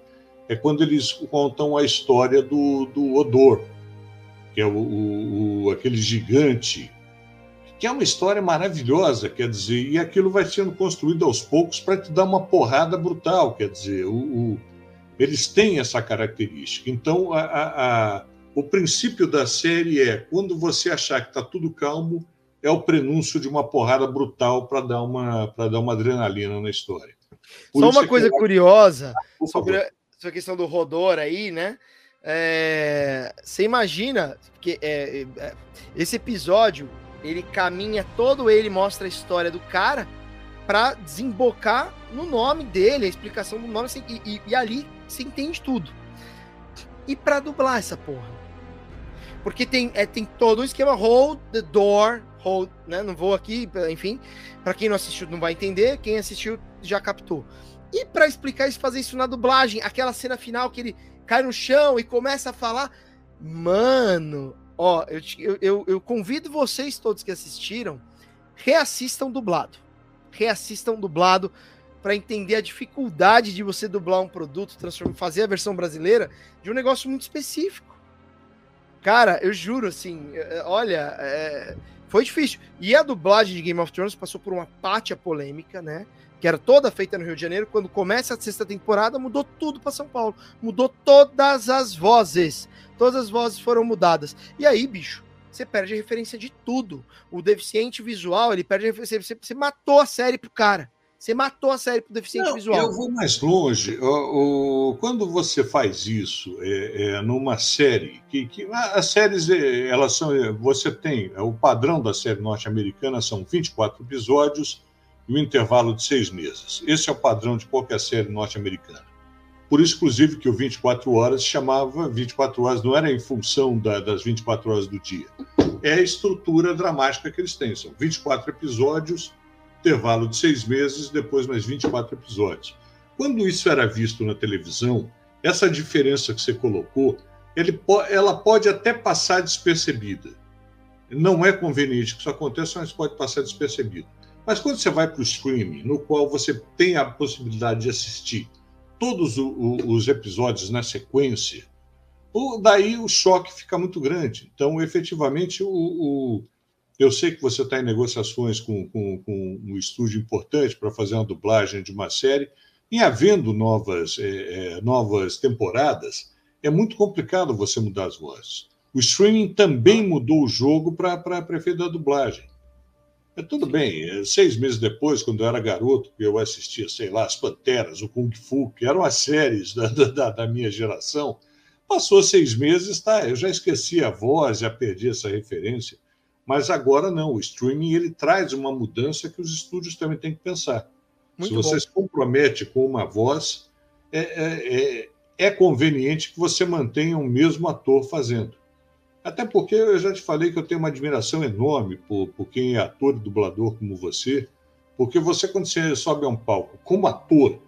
é quando eles contam a história do, do Odor, que é o, o, o, aquele gigante, que é uma história maravilhosa, quer dizer, e aquilo vai sendo construído aos poucos para te dar uma porrada brutal, quer dizer, o, eles têm essa característica. Então, a, a, a, o princípio da série é quando você achar que está tudo calmo, é o prenúncio de uma porrada brutal para dar uma dar uma adrenalina na história. Por Só uma coisa eu... curiosa sobre a questão do Rodor aí, né? É, você imagina que é, é, esse episódio ele caminha todo ele mostra a história do cara para desembocar no nome dele, a explicação do nome assim, e, e, e ali você entende tudo. E para dublar essa porra, porque tem, é, tem todo um esquema hold the door, hold, né? Não vou aqui, enfim, para quem não assistiu não vai entender, quem assistiu já captou. E para explicar isso, fazer isso na dublagem, aquela cena final que ele cai no chão e começa a falar. Mano, ó, eu, eu, eu convido vocês todos que assistiram, reassistam dublado. Reassistam dublado para entender a dificuldade de você dublar um produto, transformar, fazer a versão brasileira de um negócio muito específico. Cara, eu juro, assim, é, é, olha, é, foi difícil. E a dublagem de Game of Thrones passou por uma pátia polêmica, né? que era toda feita no Rio de Janeiro, quando começa a sexta temporada, mudou tudo para São Paulo. Mudou todas as vozes. Todas as vozes foram mudadas. E aí, bicho, você perde a referência de tudo. O deficiente visual, ele perde a referência. Você, você matou a série pro cara. Você matou a série pro deficiente Não, visual. Eu vou mais longe. O, o, quando você faz isso é, é, numa série, que, que as séries, é, elas são. Você tem. O padrão da série norte-americana são 24 episódios e um intervalo de seis meses. Esse é o padrão de qualquer série norte-americana. Por isso, inclusive, que o 24 horas chamava 24 horas, não era em função da, das 24 horas do dia. É a estrutura dramática que eles têm. São 24 episódios, intervalo de seis meses, depois mais 24 episódios. Quando isso era visto na televisão, essa diferença que você colocou, ela pode até passar despercebida. Não é conveniente que isso aconteça, mas pode passar despercebido. Mas quando você vai para o streaming, no qual você tem a possibilidade de assistir todos o, o, os episódios na sequência, daí o choque fica muito grande. Então, efetivamente, o, eu sei que você está em negociações com, com, com, um estúdio importante para fazer uma dublagem de uma série, e havendo novas, é, é, novas temporadas, é muito complicado você mudar as vozes. O streaming também mudou o jogo para prefeito da dublagem. É tudo bem, é, seis meses depois, quando eu era garoto, eu assistia, sei lá, As Panteras, o Kung Fu, que eram as séries da, da, da minha geração, passou seis meses, tá, eu já esqueci a voz, já perdi essa referência, mas agora não, o streaming ele traz uma mudança que os estúdios também têm que pensar. Muito Se você bom. se compromete com uma voz, é, é, é, é conveniente que você mantenha o mesmo ator fazendo. Até porque eu já te falei que eu tenho uma admiração enorme por, por quem é ator e dublador como você, porque você, quando você sobe a um palco como ator,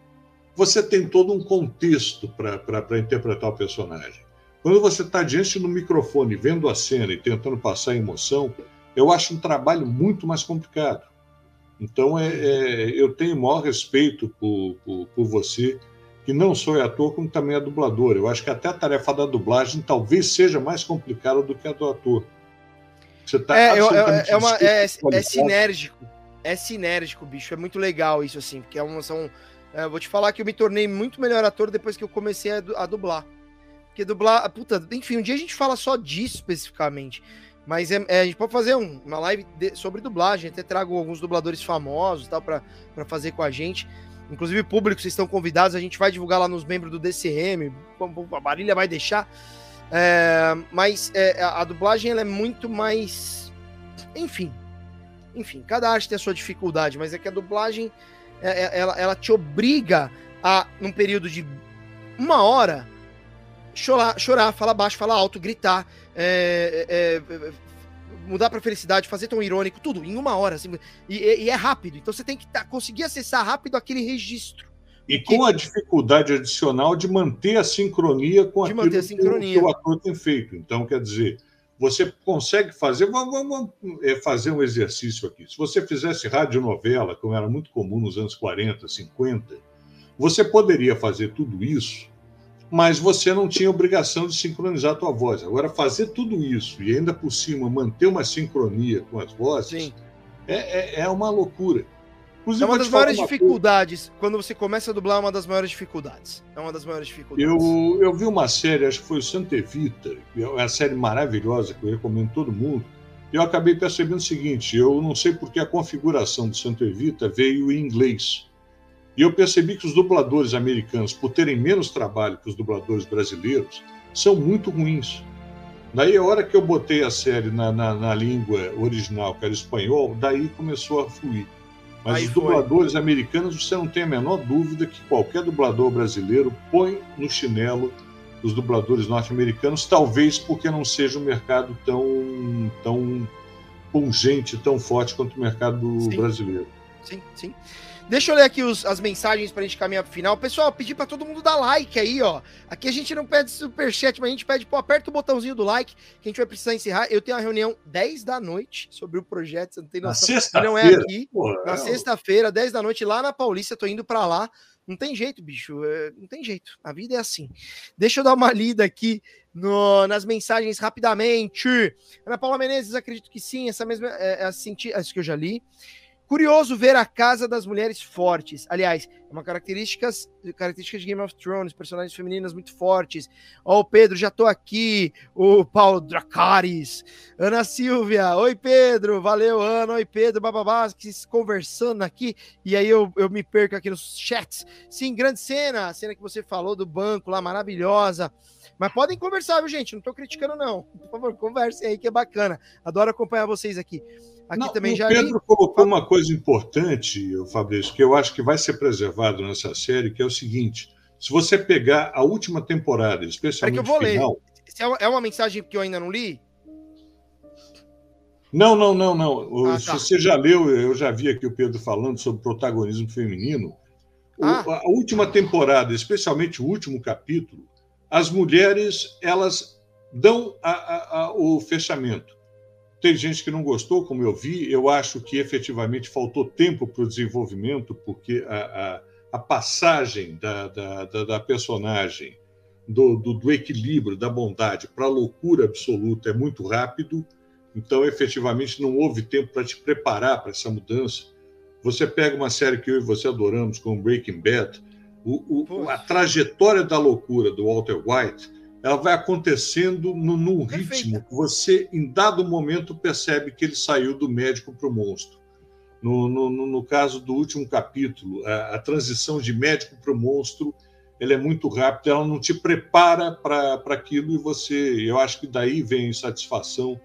você tem todo um contexto para interpretar o personagem. Quando você está diante do microfone, vendo a cena e tentando passar emoção, eu acho um trabalho muito mais complicado. Então, é, é eu tenho maior respeito por, por, por você que não só é ator, como também é dublador. Eu acho que até a tarefa da dublagem talvez seja mais complicada do que a do ator. Você tá é, é, uma, é, é, sinérgico. É sinérgico, bicho. É muito legal isso, assim. Porque é uma, são, é, vou te falar que eu me tornei muito melhor ator depois que eu comecei a, a dublar. Porque dublar. Puta, enfim, um dia a gente fala só disso especificamente. Mas é, é, a gente pode fazer um, uma live de, sobre dublagem. Até trago alguns dubladores famosos tal para fazer com a gente. Inclusive, público, vocês estão convidados. A gente vai divulgar lá nos membros do DCM. A Marília vai deixar. É, mas é, a, a, dublagem ela é muito mais. Enfim. Enfim, cada arte tem a sua dificuldade, mas é que a dublagem é, é ela, ela te obriga a, num período de uma hora, chorar, chorar falar baixo, falar alto, gritar, é, é, é mudar para felicidade, fazer tão irônico, tudo em uma hora. Assim, e, e, é rápido. Então você tem que tá, conseguir acessar rápido aquele registro. E com a dificuldade adicional de manter a sincronia com de aquilo sincronia. que o ator tem feito. Então, quer dizer, você consegue fazer. Vamos, vamos é, fazer um exercício aqui. Se você fizesse radionovela, como era muito comum nos anos 40, 50, você poderia fazer tudo isso mas você não tinha obrigação de sincronizar a tua voz. Agora, fazer tudo isso e ainda por cima manter uma sincronia com as vozes é, é, é, uma loucura. Inclusive, é uma das maiores dificuldades. Coisa. Quando você começa a dublar, é uma das maiores dificuldades. É uma das maiores dificuldades. Eu, eu vi uma série, acho que foi o Santa Evita, é uma série maravilhosa que eu recomendo todo mundo. E eu acabei percebendo o seguinte: eu não sei porque a configuração do Santa Evita veio em inglês. E eu percebi que os dubladores americanos, por terem menos trabalho que os dubladores brasileiros, são muito ruins. Daí, a hora que eu botei a série na, na, na língua original, que era espanhol, daí começou a fluir. Mas Aí os dubladores foi. americanos, você não tem a menor dúvida que qualquer dublador brasileiro põe no chinelo os dubladores norte-americanos, talvez porque não seja um mercado tão, tão pungente, tão forte quanto o mercado sim. brasileiro. Sim, sim. Deixa eu ler aqui os, as mensagens pra gente caminhar pro final. Pessoal, pedir pra todo mundo dar like aí, ó. Aqui a gente não pede superchat, mas a gente pede, pô, aperta o botãozinho do like, que a gente vai precisar encerrar. Eu tenho uma reunião 10 da noite sobre o projeto, você não tem noção. Na sexta-feira. Não é aqui. Porra, na é sexta-feira, 10 da noite, lá na Paulista, tô indo pra lá. Não tem jeito, bicho. É, não tem jeito. A vida é assim. Deixa eu dar uma lida aqui no, nas mensagens rapidamente. Ana Paula Menezes, acredito que sim. Essa mesma. É, é, assim, que eu já li. Curioso ver a Casa das Mulheres fortes. Aliás, é uma característica, característica de Game of Thrones, personagens femininas muito fortes. Ó, o Pedro, já tô aqui. O Paulo Dracaris. Ana Silvia. Oi, Pedro. Valeu, Ana. Oi, Pedro. Bababá, conversando aqui. E aí eu, eu me perco aqui nos chats. Sim, grande cena. A cena que você falou do banco lá, maravilhosa. Mas podem conversar, viu, gente? Não tô criticando, não. Por favor, conversem aí, que é bacana. Adoro acompanhar vocês aqui. Aqui Não, também o já Pedro li... colocou uma coisa importante, Fabrício, que eu acho que vai ser preservado nessa série, que é o seguinte: se você pegar a última temporada, especialmente é que eu vou final, ler. É uma mensagem que eu ainda não li? Não, não, não, não. Ah, tá. Você já leu, eu já vi aqui o Pedro falando sobre protagonismo feminino. Ah. a última temporada, especialmente o último capítulo, as mulheres elas dão a, a, a, o fechamento. Tem gente que não gostou, como eu vi. Eu acho que efetivamente faltou tempo para o desenvolvimento, porque a, a, a passagem da, da, da, da personagem do, do, do, equilíbrio, da bondade para a loucura absoluta é muito rápido. Então, efetivamente, não houve tempo para te preparar para essa mudança. Você pega uma série que eu e você adoramos, como Breaking Bad, o, o, a trajetória da loucura do Walter White ela vai acontecendo no, num ritmo que você, em dado momento, percebe que ele saiu do médico para o monstro. No, no, no, caso do último capítulo, a, a transição de médico para o monstro ela é muito rápida, ela não te prepara para aquilo e você, eu acho que daí vem insatisfação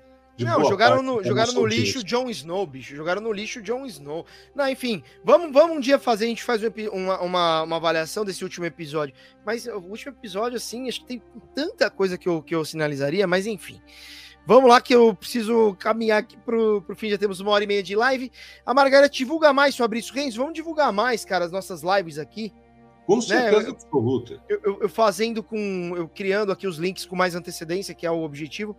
não, jogaram no, jogaram no lixo Jon Snow, bicho. Jogaram no lixo Jon Snow. Não, enfim, vamos, vamos um dia fazer, a gente faz uma, uma, uma, avaliação desse último episódio. Mas o último episódio, assim, acho que tem tanta coisa que eu, que eu sinalizaria, mas enfim. Vamos lá que eu preciso caminhar aqui pro, pro fim, já temos uma hora e meia de live. A Margareth divulga mais sobre isso, Renzo. Vamos divulgar mais, cara, as nossas lives aqui. Com né, certeza né? absoluta. Eu, eu, eu, fazendo com. Eu criando aqui os links com mais antecedência, que é o objetivo.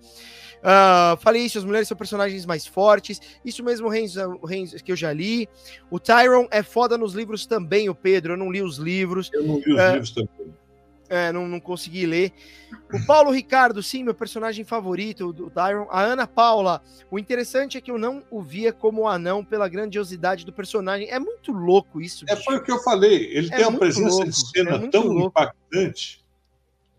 Uh, falei isso, as mulheres são personagens mais fortes. Isso mesmo, Renzo, Renzo, que eu já li. O Tyron é foda nos livros também, o Pedro. Eu não li os livros. Eu não li os uh, livros também. É, não, não consegui ler. O Paulo Ricardo, sim, meu personagem favorito do Tyron. A Ana Paula, o interessante é que eu não o via como anão pela grandiosidade do personagem. É muito louco isso. É, foi o que eu falei. Ele é tem uma presença louco. de cena é tão louco. impactante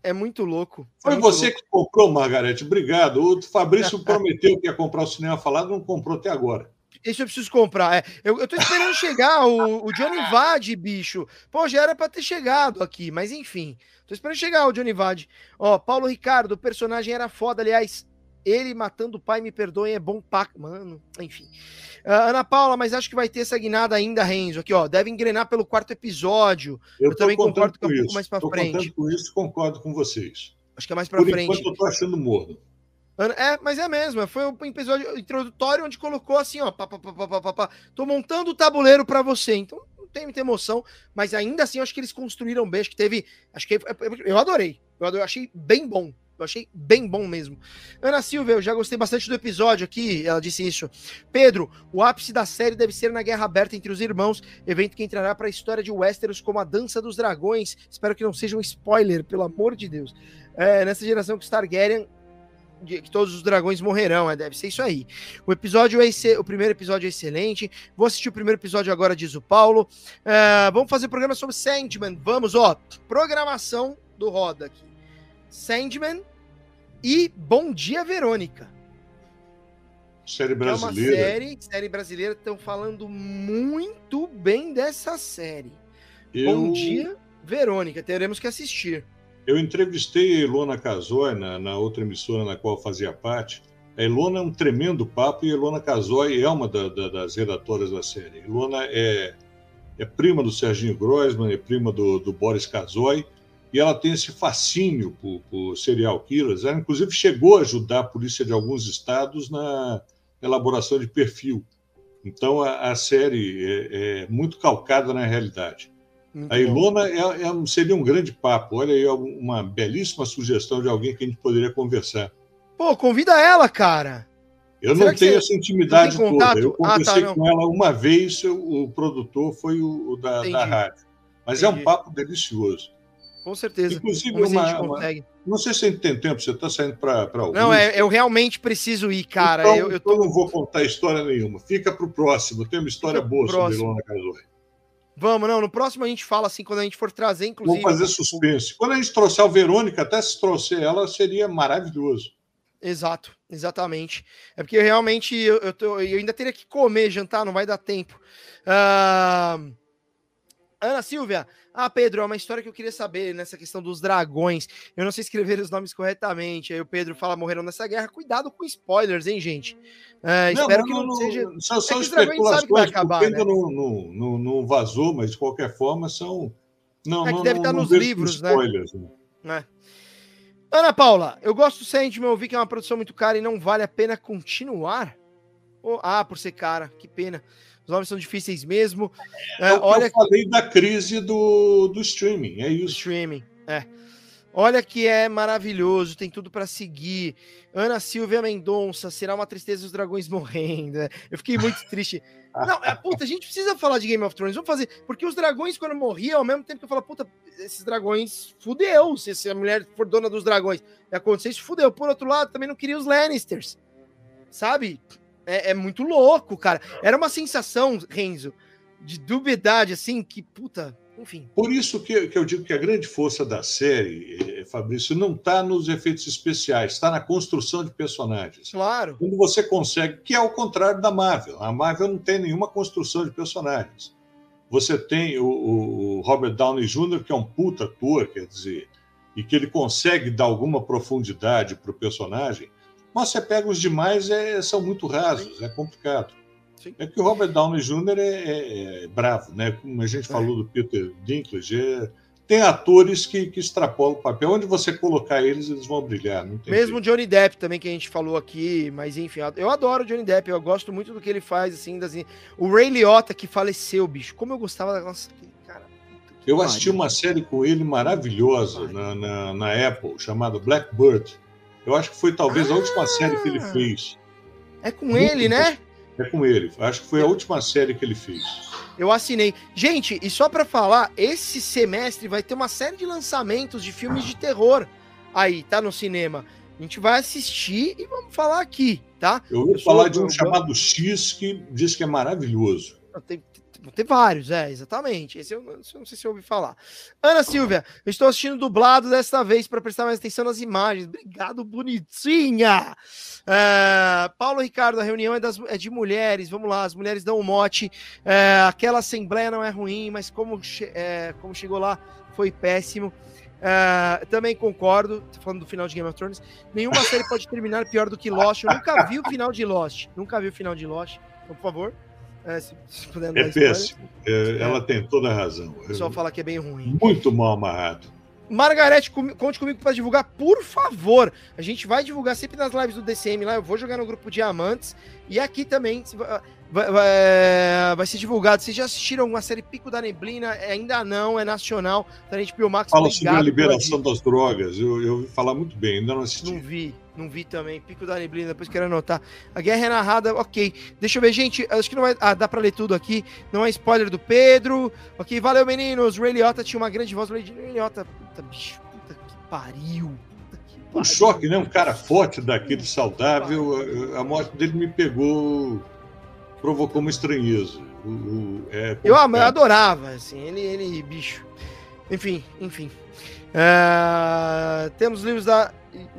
é muito louco. Foi muito você louco. que comprou, Margarete. Obrigado. O Fabrício prometeu que ia comprar o cinema falado, não comprou até agora. Esse eu preciso comprar. É, eu, eu tô esperando chegar o, o Johnny Vade, bicho. Pô, já era para ter chegado aqui, mas enfim. Tô esperando chegar o Johnny Vade. Ó, Paulo Ricardo, o personagem era foda, aliás. Ele matando o pai, me perdoem, é bom pra. Mano, enfim. Uh, Ana Paula, mas acho que vai ter essa guinada ainda, Renzo. Aqui, ó, deve engrenar pelo quarto episódio. Eu, eu também concordo que é um pouco mais pra tô frente. com isso concordo com vocês. Acho que é mais pra Por frente. enquanto eu tô achando morno. É, mas é mesmo. Foi um episódio introdutório onde colocou assim, ó. Pá, pá, pá, pá, pá, pá, Tô montando o tabuleiro para você. Então não tem muita emoção, mas ainda assim acho que eles construíram bem. Acho que teve. Acho que eu adorei. Eu, adorei, eu achei bem bom. Eu achei bem bom mesmo. Ana Silva, eu já gostei bastante do episódio aqui. Ela disse isso. Pedro, o ápice da série deve ser na Guerra Aberta entre os irmãos, evento que entrará para a história de Westeros como a Dança dos Dragões. Espero que não seja um spoiler, pelo amor de Deus. É, nessa geração que Targaryen que todos os dragões morrerão, é, deve ser isso aí. O episódio é o primeiro episódio é excelente. Vou assistir o primeiro episódio agora, diz o Paulo. Uh, vamos fazer programa sobre Sandman. Vamos, ó, programação do Roda aqui. Sandman e Bom Dia Verônica. Série brasileira. É uma série, série brasileira, estão falando muito bem dessa série. Eu... Bom Dia Verônica, teremos que assistir. Eu entrevistei a Ilona Casoy na, na, outra emissora na qual fazia parte. A Ilona é um tremendo papo e a Ilona Casoy é uma da, da, das redatoras da série. A Ilona é, é prima do Serginho Groisman, é prima do, do Boris Casoy, e ela tem esse fascínio por, por, serial killers. Ela, inclusive, chegou a ajudar a polícia de alguns estados na elaboração de perfil. Então, a, a série é, é muito calcada na realidade. Muito a Ilona é, é, seria um grande papo. Olha aí, uma belíssima sugestão de alguém que a gente poderia conversar. Pô, convida ela, cara. Eu Será não tenho essa intimidade toda. Eu conversei ah, tá, com ela uma vez, o produtor foi o, o da, da, rádio. Mas Entendi. é um papo delicioso. Com certeza. Inclusive, uma, uma, não sei se tem tempo, você está saindo para o. Não, é, eu realmente preciso ir, cara. Então, eu, eu tô... não vou contar história nenhuma. Fica para o próximo. Tem uma história boa próximo. sobre Ilona Casoi. Vamos, não. No próximo a gente fala assim, quando a gente for trazer, inclusive. Vamos fazer suspense. Quando a gente trouxer a Verônica, até se trouxer ela, seria maravilhoso. Exato, exatamente. É porque realmente eu, eu, tô, eu ainda teria que comer, jantar, não vai dar tempo. Uh... Ana Silvia, ah, Pedro, é uma história que eu queria saber nessa questão dos dragões. Eu não sei escrever os nomes corretamente. Aí o Pedro fala morreram nessa guerra. Cuidado com spoilers, hein, gente? Uh, não, espero não, que não, não seja. São, são é especulações que vai acabar, ainda né? não, não, não, vazou, mas de qualquer forma são. Não, é que deve estar nos livros, né? Spoilers, né? É. Ana Paula, eu gosto do Sandman, eu vi que é uma produção muito cara e não vale a pena continuar? Oh, ah, por ser cara, que pena. Os nomes são difíceis mesmo. É, é olha, eu falei da crise do, do streaming, é isso. Streaming, é. Olha que é maravilhoso, tem tudo para seguir. Ana Silvia Mendonça, será uma tristeza os dragões morrendo. Eu fiquei muito triste. Não, é, puta, a gente precisa falar de Game of Thrones. Vamos fazer. Porque os dragões, quando morriam, ao mesmo tempo que eu falo, puta, esses dragões fudeu. Se, se a mulher for dona dos dragões e acontecer isso, fudeu. Por outro lado, também não queria os Lannisters. Sabe? É, é, muito louco, cara. Era uma sensação, Renzo, de dubiedade, assim, que, puta, enfim. Por isso que, que eu digo que a grande força da série, eh, Fabrício, não está nos efeitos especiais, está na construção de personagens. Claro. Quando você consegue, que é o contrário da Marvel. A Marvel não tem nenhuma construção de personagens. Você tem o, o Robert Downey Jr., que é um puta ator, quer dizer, e que ele consegue dar alguma profundidade para o personagem mas você pega os demais, é, são muito rasos, é complicado. Sim. É que o Robert Downey Jr. É, é, é, bravo, né? Como a gente é. falou do Peter Dinklage, é, tem atores que, que extrapolam o papel. Onde você colocar eles, eles vão brilhar. Mesmo jeito. Johnny Depp também, que a gente falou aqui, mas enfim, eu adoro o Johnny Depp, eu gosto muito do que ele faz, assim, das... o Ray Liotta, que faleceu, bicho, como eu gostava da nossa... Cara, eu assisti uma série com ele maravilhosa na, na, na Apple, chamada Blackbird. Eu acho que foi talvez ah, a última série que ele ah! fez. É com Muito ele, né? É com ele. Acho que foi a última série que ele fez. Eu assinei. Gente, e só para falar, esse semestre vai ter uma série de lançamentos de filmes de terror aí, tá no cinema. A gente vai assistir e vamos falar aqui, tá? Eu ouvi falar de um eu... chamado X que diz que é maravilhoso. Tem, vão ter vários, é, exatamente. Esse eu, eu não sei se eu ouvi falar. Ana Silvia, eu estou assistindo dublado desta vez para prestar mais atenção nas imagens. Obrigado, bonitinha. É, Paulo Ricardo, a reunião é, das, é, de mulheres. Vamos lá, as mulheres dão um mote. É, aquela assembleia não é ruim, mas como, é, como chegou lá foi péssimo. Uh, também concordo, falando do final de Game of Thrones. Nenhuma série pode terminar pior do que Lost. Eu nunca vi o final de Lost. Nunca vi o final de Lost. Então, por favor, uh, se, se puder É péssimo. É, ela tem toda a razão. O pessoal fala que é bem ruim. Muito mal amarrado. Margarete, conte comigo para divulgar, por favor. A gente vai divulgar sempre nas lives do DCM lá. Eu vou jogar no grupo Diamantes. E aqui também vai, vai, vai ser divulgado. Vocês já assistiram uma série Pico da Neblina? É, ainda não, é nacional. Da HBO Max. Fala sobre a liberação das drogas. Eu, eu ouvi falar muito bem, ainda não assisti. Não vi, não vi também. Pico da Neblina, depois quero anotar. A guerra é narrada, ok. Deixa eu ver, gente. Acho que não vai. Ah, dá pra ler tudo aqui. Não é spoiler do Pedro. Ok, valeu, meninos. Ray Liotta tinha uma grande voz. Ray Liotta, puta bicho, puta que pariu. Um choque, né? Um cara forte daquele saudável. A morte dele me pegou, provocou uma estranheza. O, o, é eu, eu adorava, assim, ele, ele, bicho. Enfim, enfim. Uh, temos livros da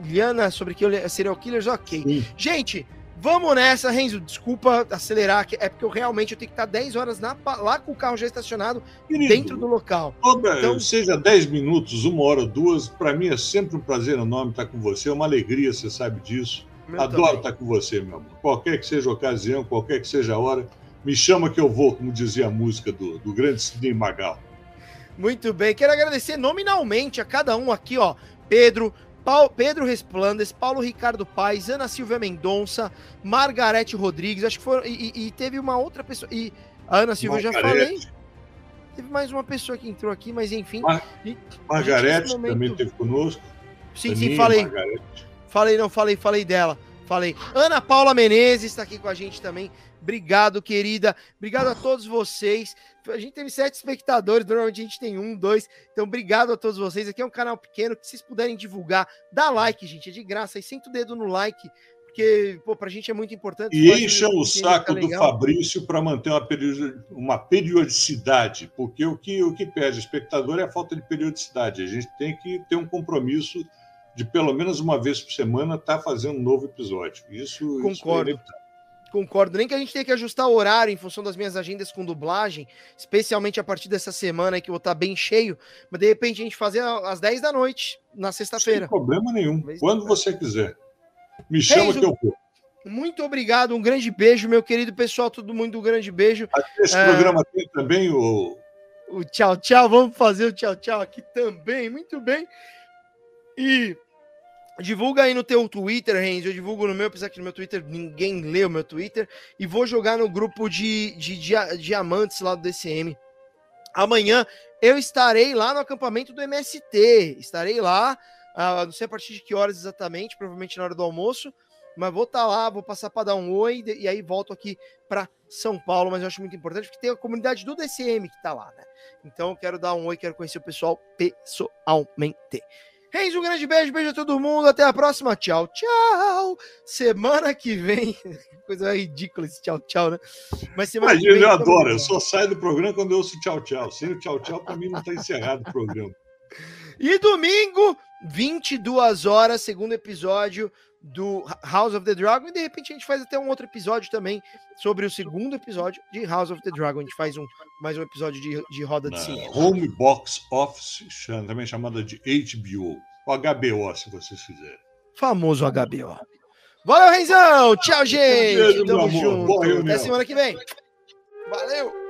Liana sobre que serial killers, ok. Sim. Gente, Vamos nessa, Renzo. Desculpa acelerar, é porque eu realmente eu tenho que estar 10 horas na, lá com o carro já estacionado Querido, dentro do local. Toda, então, seja 10 minutos, uma hora, duas, para mim é sempre um prazer enorme estar com você, é uma alegria, você sabe disso. Adoro também. estar com você, meu amor. Qualquer que seja a ocasião, qualquer que seja a hora, me chama que eu vou, como dizia a música do, do grande Sidney Magal. Muito bem, quero agradecer nominalmente a cada um aqui, ó. Pedro, Paulo, Pedro Resplandes, Paulo Ricardo Paes, Ana Silvia Mendonça, Margarete Rodrigues, acho que foram. E, e, teve uma outra pessoa. E a Ana Silvia eu já falei. Teve mais uma pessoa que entrou aqui, mas enfim. Mar e, Margarete momento... também teve conosco. Sim, sim, falei. Margarete. Falei, não, falei, falei dela. Falei. Ana Paula Menezes está aqui com a gente também. Obrigado, querida. Obrigado a todos vocês. A gente teve sete espectadores, normalmente a gente tem um, dois. Então, obrigado a todos vocês. Aqui é um canal pequeno que vocês puderem divulgar, dá like, gente, é de graça. E senta o dedo no like, porque, pô, pra gente é muito importante. E encha o saco do Fabrício para manter uma, period... uma periodicidade, porque o que, o que pede espectador é a falta de periodicidade. A gente tem que ter um compromisso de pelo menos uma vez por semana estar tá fazendo um novo episódio. Isso, Concordo. Isso é Concordo. Nem que a gente tenha que ajustar o horário em função das minhas agendas com dublagem, especialmente a partir dessa semana que eu vou estar bem cheio, mas de repente a gente fazer às 10 da noite, na sexta-feira. Sem problema nenhum. Quando você quiser. Me chama que eu vou. Muito obrigado, um grande beijo, meu querido pessoal, todo mundo, um grande beijo. Aqui esse é... programa tem também o. O tchau, tchau. Vamos fazer o tchau, tchau aqui também. Muito bem. E Divulga aí no teu Twitter, Renzo. Eu divulgo no meu, apesar que no meu Twitter ninguém lê o meu Twitter. E vou jogar no grupo de, de, de diamantes lá do DCM. Amanhã eu estarei lá no acampamento do MST. Estarei lá, uh, não sei a partir de que horas exatamente, provavelmente na hora do almoço. Mas vou estar tá lá, vou passar para dar um oi e aí volto aqui para São Paulo. Mas eu acho muito importante porque tem a comunidade do DCM que está lá, né? Então eu quero dar um oi, quero conhecer o pessoal pessoalmente. Reis, um grande beijo, beijo a todo mundo. Até a próxima. Tchau, tchau. Semana que vem. Coisa ridícula esse tchau, tchau, né? Mas semana Imagina, que vem. Eu adoro. Eu só saio do programa quando eu ouço tchau, tchau. Sem o tchau, tchau, para mim não está encerrado o programa. E domingo, 22 horas, segundo episódio do House of the Dragon. E de repente a gente faz até um outro episódio também sobre o segundo episódio de House of the Dragon. A gente faz um, mais um episódio de, de roda de cinema. Home Box Office, também chamada de HBO. O HBO, se vocês quiserem. Famoso HBO. Valeu, Renzão! Tchau, gente! Tamo junto. Até semana que vem. Valeu!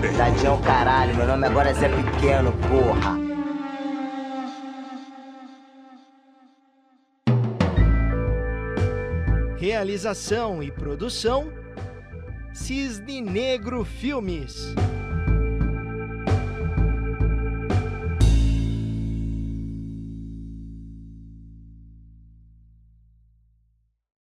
la vista. Tadinho caralho, meu nome agora é Zé Pequeno, porra. Realização e produção: Cisne Negro Filmes.